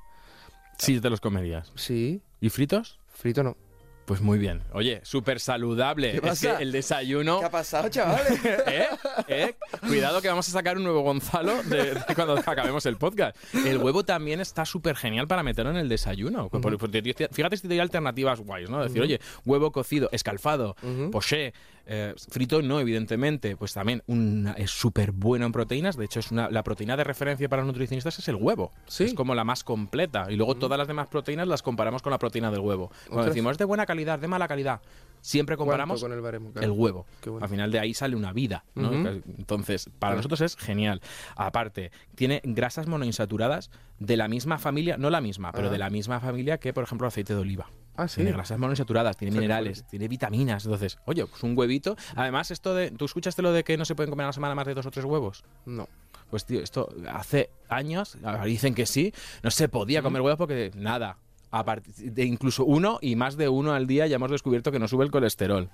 Sí, te los comerías. sí, ¿Y fritos? frito no. Pues muy bien. Oye, súper saludable. ¿Qué Es que el desayuno... ha pasado, chavales? ¿Eh? ¿Eh? Cuidado que vamos a sacar un nuevo Gonzalo de, de cuando acabemos el podcast. El huevo también está súper genial para meterlo en el desayuno. Fíjate si te doy alternativas guays, ¿no? Decir, oye, huevo cocido, escalfado, poché, eh, frito no, evidentemente. Pues también una- es súper bueno en proteínas. De hecho, es una, la proteína de referencia para los nutricionistas es el huevo. Sí. Es como la más completa. Y luego todas las demás proteínas las comparamos con la proteína del huevo. Cuando Ostras. decimos es de buena calidad, de mala calidad, siempre comparamos ¿Cuánto con el baremo? Claro. el huevo. Bueno. Al final de ahí sale una vida. Entonces, para nosotros es genial. Aparte, tiene grasas monoinsaturadas de la misma familia, no la misma, pero Ah. de la misma familia que, por ejemplo, el aceite de oliva. Ah, sí. Tiene grasas monoinsaturadas, tiene minerales, tiene vitaminas. Entonces, oye, pues un huevito. Además, esto de. ¿Tú escuchaste lo de que no se pueden comer a la semana más de dos o tres huevos? No. Pues, tío, esto hace años, ahora dicen que sí, no se podía comer huevos porque nada. A de incluso uno y más de uno al día ya hemos descubierto que no sube el colesterol.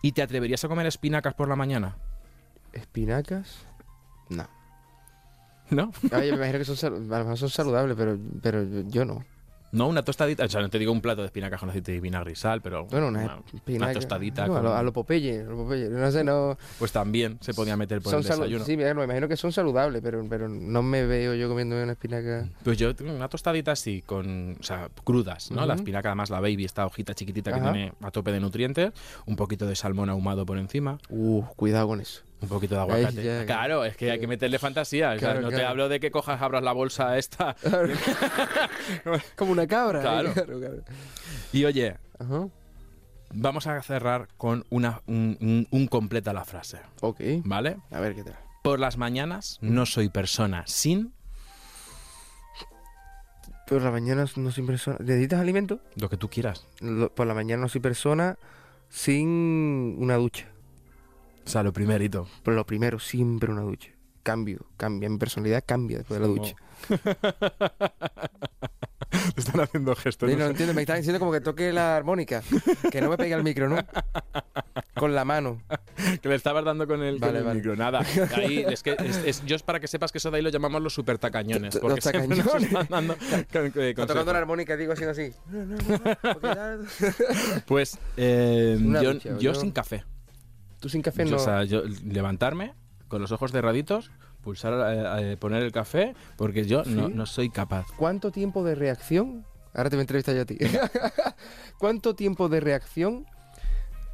¿Y te atreverías a comer espinacas por la mañana? ¿Espinacas? No. ¿No? Oye, me imagino que son, sal- son saludables, pero, pero yo no. No, una tostadita. O sea, no te digo un plato de espinacas con aceite de vinagre y sal, pero Bueno, una, una, espinaca- una tostadita. No, a, con- lo, a lo Popeye, a lo Popeye. No sé, no. Pues también se podía meter por son el desayuno. Sí, mira, me imagino que son saludables, pero, pero no me veo yo comiéndome una espinaca. Pues yo tengo una tostadita así, con, o sea, crudas, ¿no? La espinaca, además la baby, esta hojita chiquitita que Ajá. tiene a tope de nutrientes, un poquito de salmón ahumado por encima, Uh, cuidado con eso. Un poquito de aguacate. ya, claro, es que hay que meterle fantasía. o sea, Claro, no te claro. hablo de que cojas, abras la bolsa esta. Como una cabra. ¿eh? Claro. claro, claro. Y oye, Ajá. vamos a cerrar con una, un, un- un completa la frase, Ok. ¿vale? A ver qué tal. Por las mañanas no soy persona sin... Por la mañana no soy persona. ¿Necesitas alimento? Lo que tú quieras. Lo- Por la mañana no soy persona sin una ducha. O sea, lo primerito. Pero lo primero, siempre una ducha. Cambio, cambia. Mi personalidad cambia después de la ducha. Te están haciendo gestos. Sí, no no sé. entiendo, me están diciendo como que toque la armónica. Que no me pegue al micro, ¿no? Con la mano. Que le estabas dando con el, con Vale, el vale. micro. Nada. Ahí, es que es, es- yo es para que sepas que eso de ahí lo llamamos los super tacañones. Los Porque nos tacañones. están dando con- con- Estoy consejos. tocando la armónica digo así, así. Pues eh, yo, ducha, yo yo- sin café. Tú sin café Yo, no. O sea, yo levantarme con los ojos cerraditos, pulsar, eh, eh, poner el café, porque yo no, no soy capaz. ¿Cuánto tiempo de reacción? Ahora te voy a entrevistar yo a ti. ¿Cuánto tiempo de reacción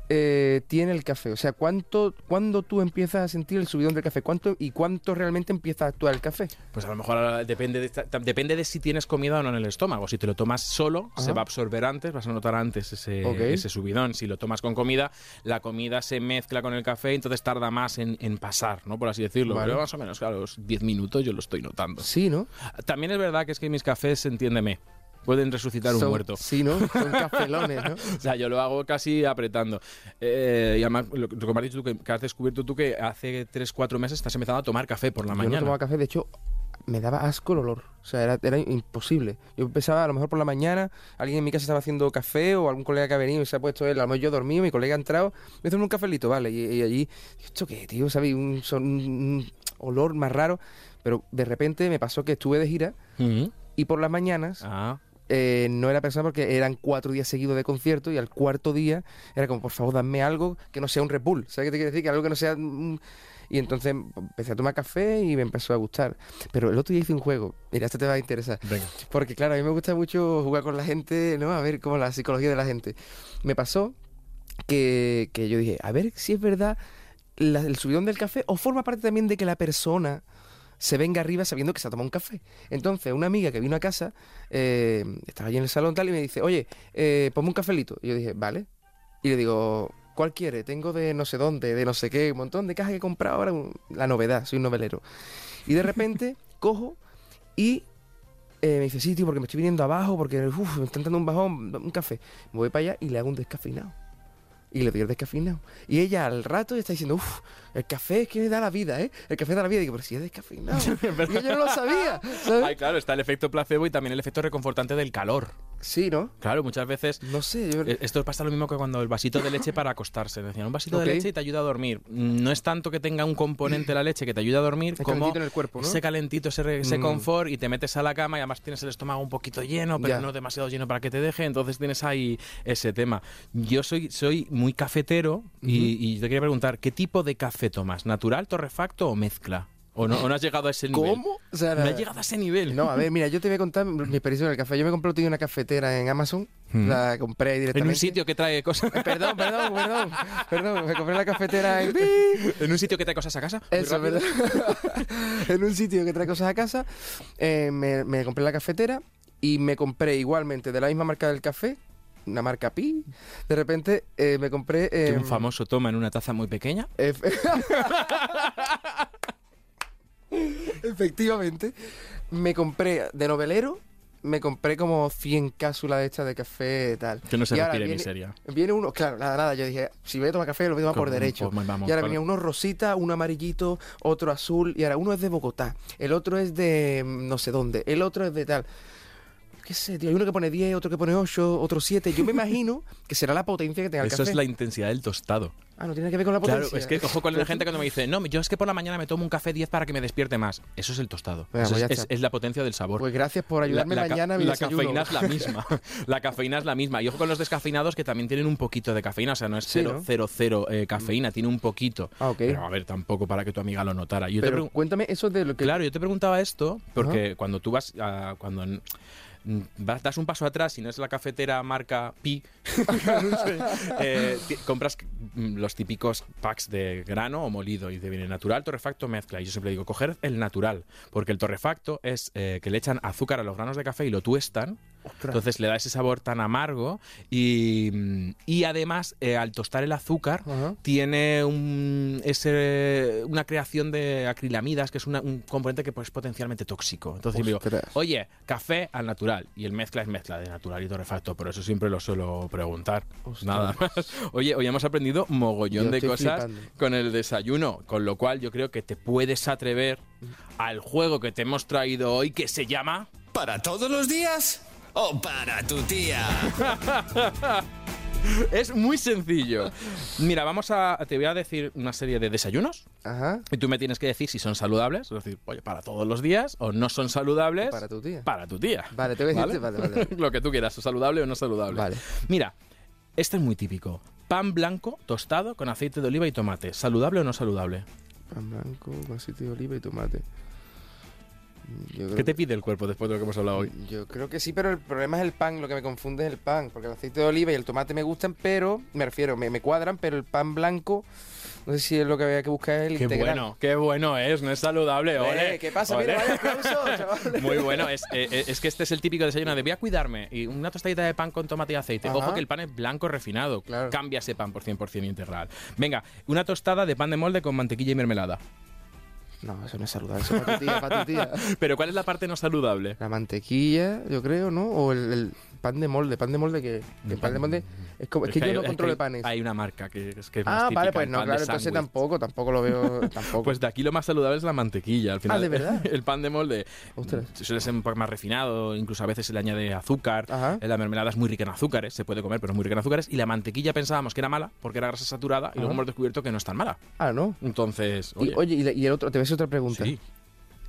eh, tiene el café? O sea, ¿cuánto, ¿cuándo tú empiezas a sentir el subidón del café? ¿Cuánto y cuánto realmente empieza a actuar el café? Pues a lo mejor depende de, depende de si tienes comida o no en el estómago. Si te lo tomas solo, se va a absorber antes, vas a notar antes ese, subidón. Si lo tomas con comida, la comida se mezcla con el café, entonces tarda más en, en pasar, ¿no? Por así decirlo. Vale. Pero más o menos, claro, los 10 minutos yo lo estoy notando. Sí, ¿no? También es verdad que es que mis cafés, entiéndeme, pueden resucitar un Son- muerto. Sí, ¿no? Son cafelones, ¿no? O sea, yo lo hago casi apretando. Eh, y además, lo, lo que me has dicho tú, que, que has descubierto tú que hace 3, 4 meses estás empezando a tomar café por la Yo no mañana. tomaba café, de hecho, me daba asco el olor. O sea, era, era imposible. Yo empezaba a lo mejor por la mañana, alguien en mi casa estaba haciendo café o algún colega que ha venido y se ha puesto él, a lo mejor yo dormido, mi colega ha entrado, me hizo un cafelito, ¿vale? Y, y allí, ¿esto qué, tío? ¿Sabes? Un, son- un olor más raro. Pero de repente me pasó que estuve de gira Ujú. y por las mañanas Ah, eh, no era persona porque eran cuatro días seguidos de concierto y al cuarto día era como, por favor, dame algo que no sea un Red Bull. ¿Sabes qué te quiero decir? Que algo que no sea... un- Y entonces empecé a tomar café y me empezó a gustar. Pero el otro día hice un juego. Mira, esto te va a interesar. venga. Porque claro, a mí me gusta mucho jugar con la gente, ¿no? A ver cómo la psicología de la gente. Me pasó que, que yo dije, a ver si es verdad la- el subidón del café o forma parte también de que la persona se venga arriba sabiendo que se ha tomado un café. Entonces, una amiga que vino a casa, eh, estaba allí en el salón tal, y me dice, oye, eh, ponme un cafelito. Y yo dije, vale. Y le digo, ¿cuál quiere? Tengo de no sé dónde, de no sé qué, un montón de cajas que he comprado ahora, la novedad, soy un novelero. Y de repente cojo y eh, me dice, sí, tío, porque me estoy viniendo abajo, porque uf, me está entrando un bajón, un café. Me voy para allá y le hago un descafeinado. Y le doy el descafeinado. Y ella al rato está diciendo, uff, el café es que da la vida, ¿eh? El café da la vida. Y digo, pero si es descafeinado. y ella no lo sabía, ¿sabes? Ay, claro, está el efecto placebo y también el efecto reconfortante del calor. Sí, ¿no? Claro, muchas veces No sé, yo... eh, esto pasa lo mismo que cuando el vasito de leche para acostarse. Decían, un vasito de leche y te ayuda a dormir. No es tanto que tenga un componente la leche que te ayuda a dormir, Es como en el cuerpo, ¿no? ese calentito, ese, Mm. confort y te metes a la cama y además tienes el estómago un poquito lleno, pero Ya. no demasiado lleno para que te deje. Entonces tienes ahí ese tema. Yo soy, soy muy cafetero y, y te quería preguntar, ¿qué tipo de café tomas? ¿Natural, torrefacto o mezcla? ¿O no, o no has llegado a ese nivel? ¿Cómo? O sea, No has llegado a ese nivel. No, a ver, mira, yo te voy a contar mi experiencia con el café. Yo me compré una cafetera en Amazon, Mm. la compré En directamente. un sitio que trae cosas. Perdón, perdón, perdón, perdón, me compré la cafetera en... en un sitio que trae cosas a casa. en un sitio que trae cosas a casa, eh, me, me compré la cafetera y me compré igualmente de la misma marca del café, una marca Pi. De repente eh, me compré... Que eh, un famoso toma en una taza muy pequeña. Ef- Efectivamente, me compré de novelero, me compré como 100 cápsulas de estas de café y tal. Que no se Y ahora viene- miseria. Viene uno, claro, nada, nada. Yo dije, si voy a tomar café, lo voy a tomar por derecho. pues vamos, y ahora venía uno rosita, uno amarillito, otro azul. Y ahora uno es de Bogotá, el otro es de mm, no sé dónde, el otro es de tal. ¿Qué sé, tío? Hay uno que pone 10, otro que pone 8, otro 7. Yo me imagino que será la potencia que tenga el Eso café. es la intensidad del tostado. Ah, no tiene que ver con la potencia. Claro, es que ojo con la gente cuando me dice, no, yo es que por la mañana me tomo un café 10 para que me despierte más. Eso es el tostado. Venga, Eso pues es, la potencia del sabor. Pues gracias por ayudarme La- la mañana a mi La cafeína es la misma. la cafeína es la misma. Y ojo con los descafeinados que también tienen un poquito de cafeína. O sea, no es Sí, 0, ¿no? 0, 0 eh, cafeína, tiene un poquito. Ah, ok. Pero a ver, tampoco para que tu amiga lo notara. Yo te Pero cuéntame eso de lo que... Claro, yo te preguntaba esto porque cuando tú vas a, cuando vas- das un paso atrás y no es la cafetera marca Pi, eh, compras mm, los típicos packs de grano o molido y te viene natural, torrefacto, mezcla. Y yo siempre digo, coger el natural, porque el torrefacto es eh, que le echan azúcar a los granos de café y lo tuestan Entonces le da ese sabor tan amargo y, mm, y además eh, al tostar el azúcar tiene un, ese, una creación de acrilamidas que es una- un componente que pues, es potencialmente tóxico. Entonces digo, Ostras. oye, café al natural y el mezcla es mezcla de natural y torrefacto, por eso siempre lo suelo preguntar. Ostras. Nada más. Oye, hoy hemos aprendido mogollón Yo de cosas flipando. con el desayuno, con lo cual yo creo que te puedes atrever al juego que te hemos traído hoy que se llama... ¿Para todos los días? ¿O para tu tía? Es muy sencillo. Mira, vamos a... Te voy a decir una serie de desayunos Ajá. y tú me tienes que decir si son saludables, es decir, oye, para todos los días o no son saludables. Para tu tía. Para tu tía. Vale, tengo que decirte, vale, vale. Lo que tú quieras, saludable o no saludable. Vale. Mira, este es muy típico. Pan blanco tostado con aceite de oliva y tomate. ¿Saludable o no saludable? Pan blanco, con aceite de oliva y tomate. Yo ¿Qué te pide el cuerpo después de lo que hemos hablado hoy? yo creo que sí, pero el problema es el pan. Lo que me confunde es el pan. Porque el aceite de oliva y el tomate me gustan, pero, me refiero, me, me cuadran, pero el pan blanco, no sé si es lo que había que buscar el Qué integral. bueno, qué bueno es, no es saludable, Eh, ole. ¿Qué pasa? Mira, vaya aplauso. Muy bueno, es, eh, eh, es que este es el típico desayuno de voy a cuidarme y una tostadita de pan con tomate y aceite. Ajá. Ojo que el pan es blanco refinado, Claro. cambia ese pan por 100% integral. Venga, una tostada de pan de molde con mantequilla y mermelada. No, eso no es saludable, eso es para tu tía, para tu tía. Pero ¿cuál es la parte no saludable? La mantequilla, yo creo, ¿no? O el, el pan de molde. ¿Pan de molde que El pan de molde es como... Es que, yo hay- no es controlo hay- panes. Hay una marca que es que es más Ah, típica, vale, pues no, claro, entonces tampoco, tampoco lo veo, tampoco. Pues de aquí lo más saludable es la mantequilla. Al final, Ah, ¿de verdad? El pan de molde Ostras. suele ser un poco más refinado, incluso a veces se le añade azúcar. Ajá. Eh, La mermelada es muy rica en azúcares, se puede comer, pero es muy rica en azúcares. Y la mantequilla pensábamos que era mala porque era grasa saturada y luego hemos descubierto que no es tan mala. Ah, ¿no? Entonces, oye, oye, y, la- y el otro, te hacer otra pregunta. sí.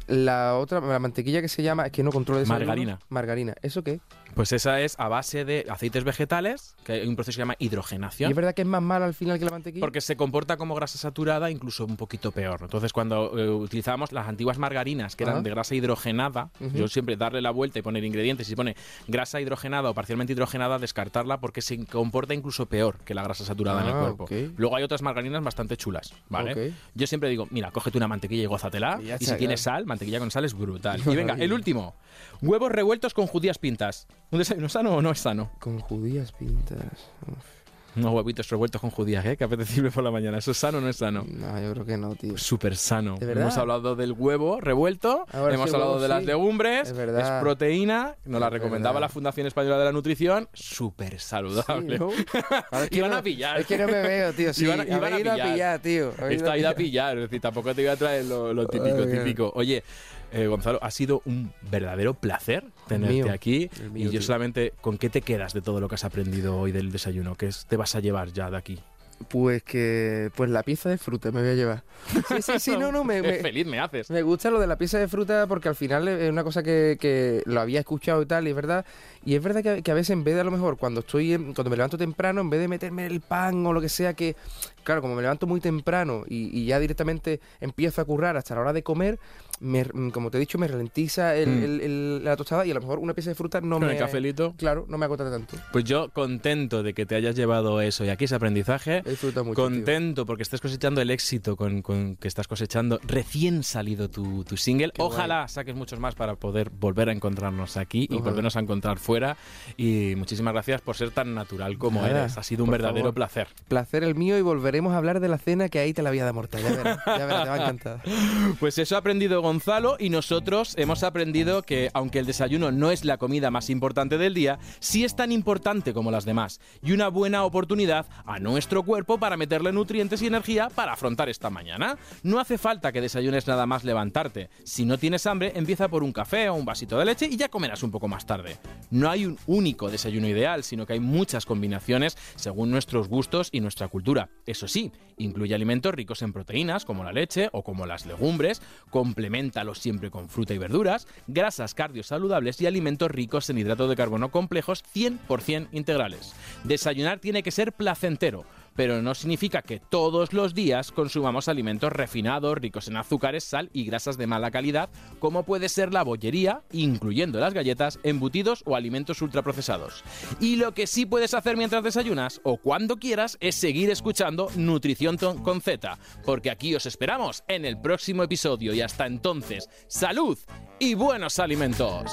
La otra, la mantequilla que se llama, es que no controlo de Margarina. Margarina. ¿Eso qué? Pues esa es a base de aceites vegetales, que hay un proceso que se llama ¿Y hidrogenación. es verdad que es más mala al final que la mantequilla? Porque se comporta como grasa saturada, incluso un poquito peor. Entonces, cuando eh, utilizábamos las antiguas margarinas, que eran de grasa hidrogenada, yo siempre darle la vuelta y poner ingredientes. Si pone grasa hidrogenada o parcialmente hidrogenada, descartarla porque se comporta incluso peor que la grasa saturada en el Ah, cuerpo. Luego hay otras margarinas bastante chulas, ¿vale? Yo siempre digo, mira, cógete una mantequilla y gózatela. Y Y, si tienes sal, mantequilla con sal es brutal. Y venga, el último. Huevos revueltos con judías pintas. ¿Un desayuno sano o no es sano? Con judías pintas. Uf, Unos huevitos revueltos con judías, ¿eh? Qué apetecible por la mañana. ¿Eso es sano o no es sano? No, yo creo que no, tío. Súper sano. Hemos hablado del huevo revuelto, Ahora hemos sí, hablado huevo, de las legumbres, Es verdad. proteína, nos la Es recomendaba verdad. la Fundación Española de la Nutrición, súper saludable. Sí, ¿no? Es que Iban no- a pillar. Es que no me veo, tío. Sí, Iban a- iban a pillar. pillar, tío. Está ido a pillar, es decir, tampoco te voy a traer lo, lo típico, típico. Oye, eh, Gonzalo, ha sido un verdadero placer tenerte mío, aquí. mío, y yo tío. solamente, ¿con qué te quedas de todo lo que has aprendido hoy del desayuno? ¿Qué es- te vas a llevar ya de aquí? Pues que... Pues la pieza de fruta me voy a llevar. Sí, sí, sí, no, no, me... Feliz me haces. Me gusta lo de la pieza de fruta porque al final es una cosa que, que lo había escuchado y tal, y es verdad. Y es verdad que, que a veces en vez de a lo mejor cuando estoy en- cuando me levanto temprano, en vez de meterme el pan o lo que sea que, claro, como me levanto muy temprano y, y ya directamente empiezo a currar hasta la hora de comer, me- como te he dicho, me ralentiza el- Mm. el- el- la tostada y a lo mejor una pieza de fruta no Con me... el cafelito. Claro, no me agota tanto. Pues yo contento de que te hayas llevado eso y aquí ese aprendizaje. He disfrutado mucho. tío. Contento porque estés cosechando el éxito con, con que estás cosechando recién salido tu, tu single. Qué Ojalá saques muchos más para poder volver a encontrarnos aquí y Ojalá. volvernos a encontrar fuera. Y muchísimas gracias por ser tan natural como Nada, eres. Ha sido un verdadero favor. placer. Placer el mío y volveremos a hablar de la cena que ahí te la voy a dar mortal. Ya verás, ya verás, te va a encantar. Pues eso ha aprendido Gonzalo y nosotros hemos aprendido que aunque el desayuno no es la comida más importante del día, sí es tan importante como las demás y una buena oportunidad a nuestro cuerpo para meterle nutrientes y energía para afrontar esta mañana. No hace falta que desayunes nada más levantarte. Si no tienes hambre, empieza por un café o un vasito de leche y ya comerás un poco más tarde. No hay un único desayuno ideal, sino que hay muchas combinaciones según nuestros gustos y nuestra cultura. Eso sí, incluye alimentos ricos en proteínas, como la leche o como las legumbres, siempre con fruta y verduras, grasas cardiosaludables y alimentos ricos en hidratos de carbono complejos 100% integrales. Desayunar tiene que ser placentero pero no significa que todos los días consumamos alimentos refinados, ricos en azúcares, sal y grasas de mala calidad, como puede ser la bollería, incluyendo las galletas, embutidos o alimentos ultraprocesados. Y lo que sí puedes hacer mientras desayunas o cuando quieras es seguir escuchando Nutrición con Z, porque aquí os esperamos en el próximo episodio y hasta entonces, salud y buenos alimentos.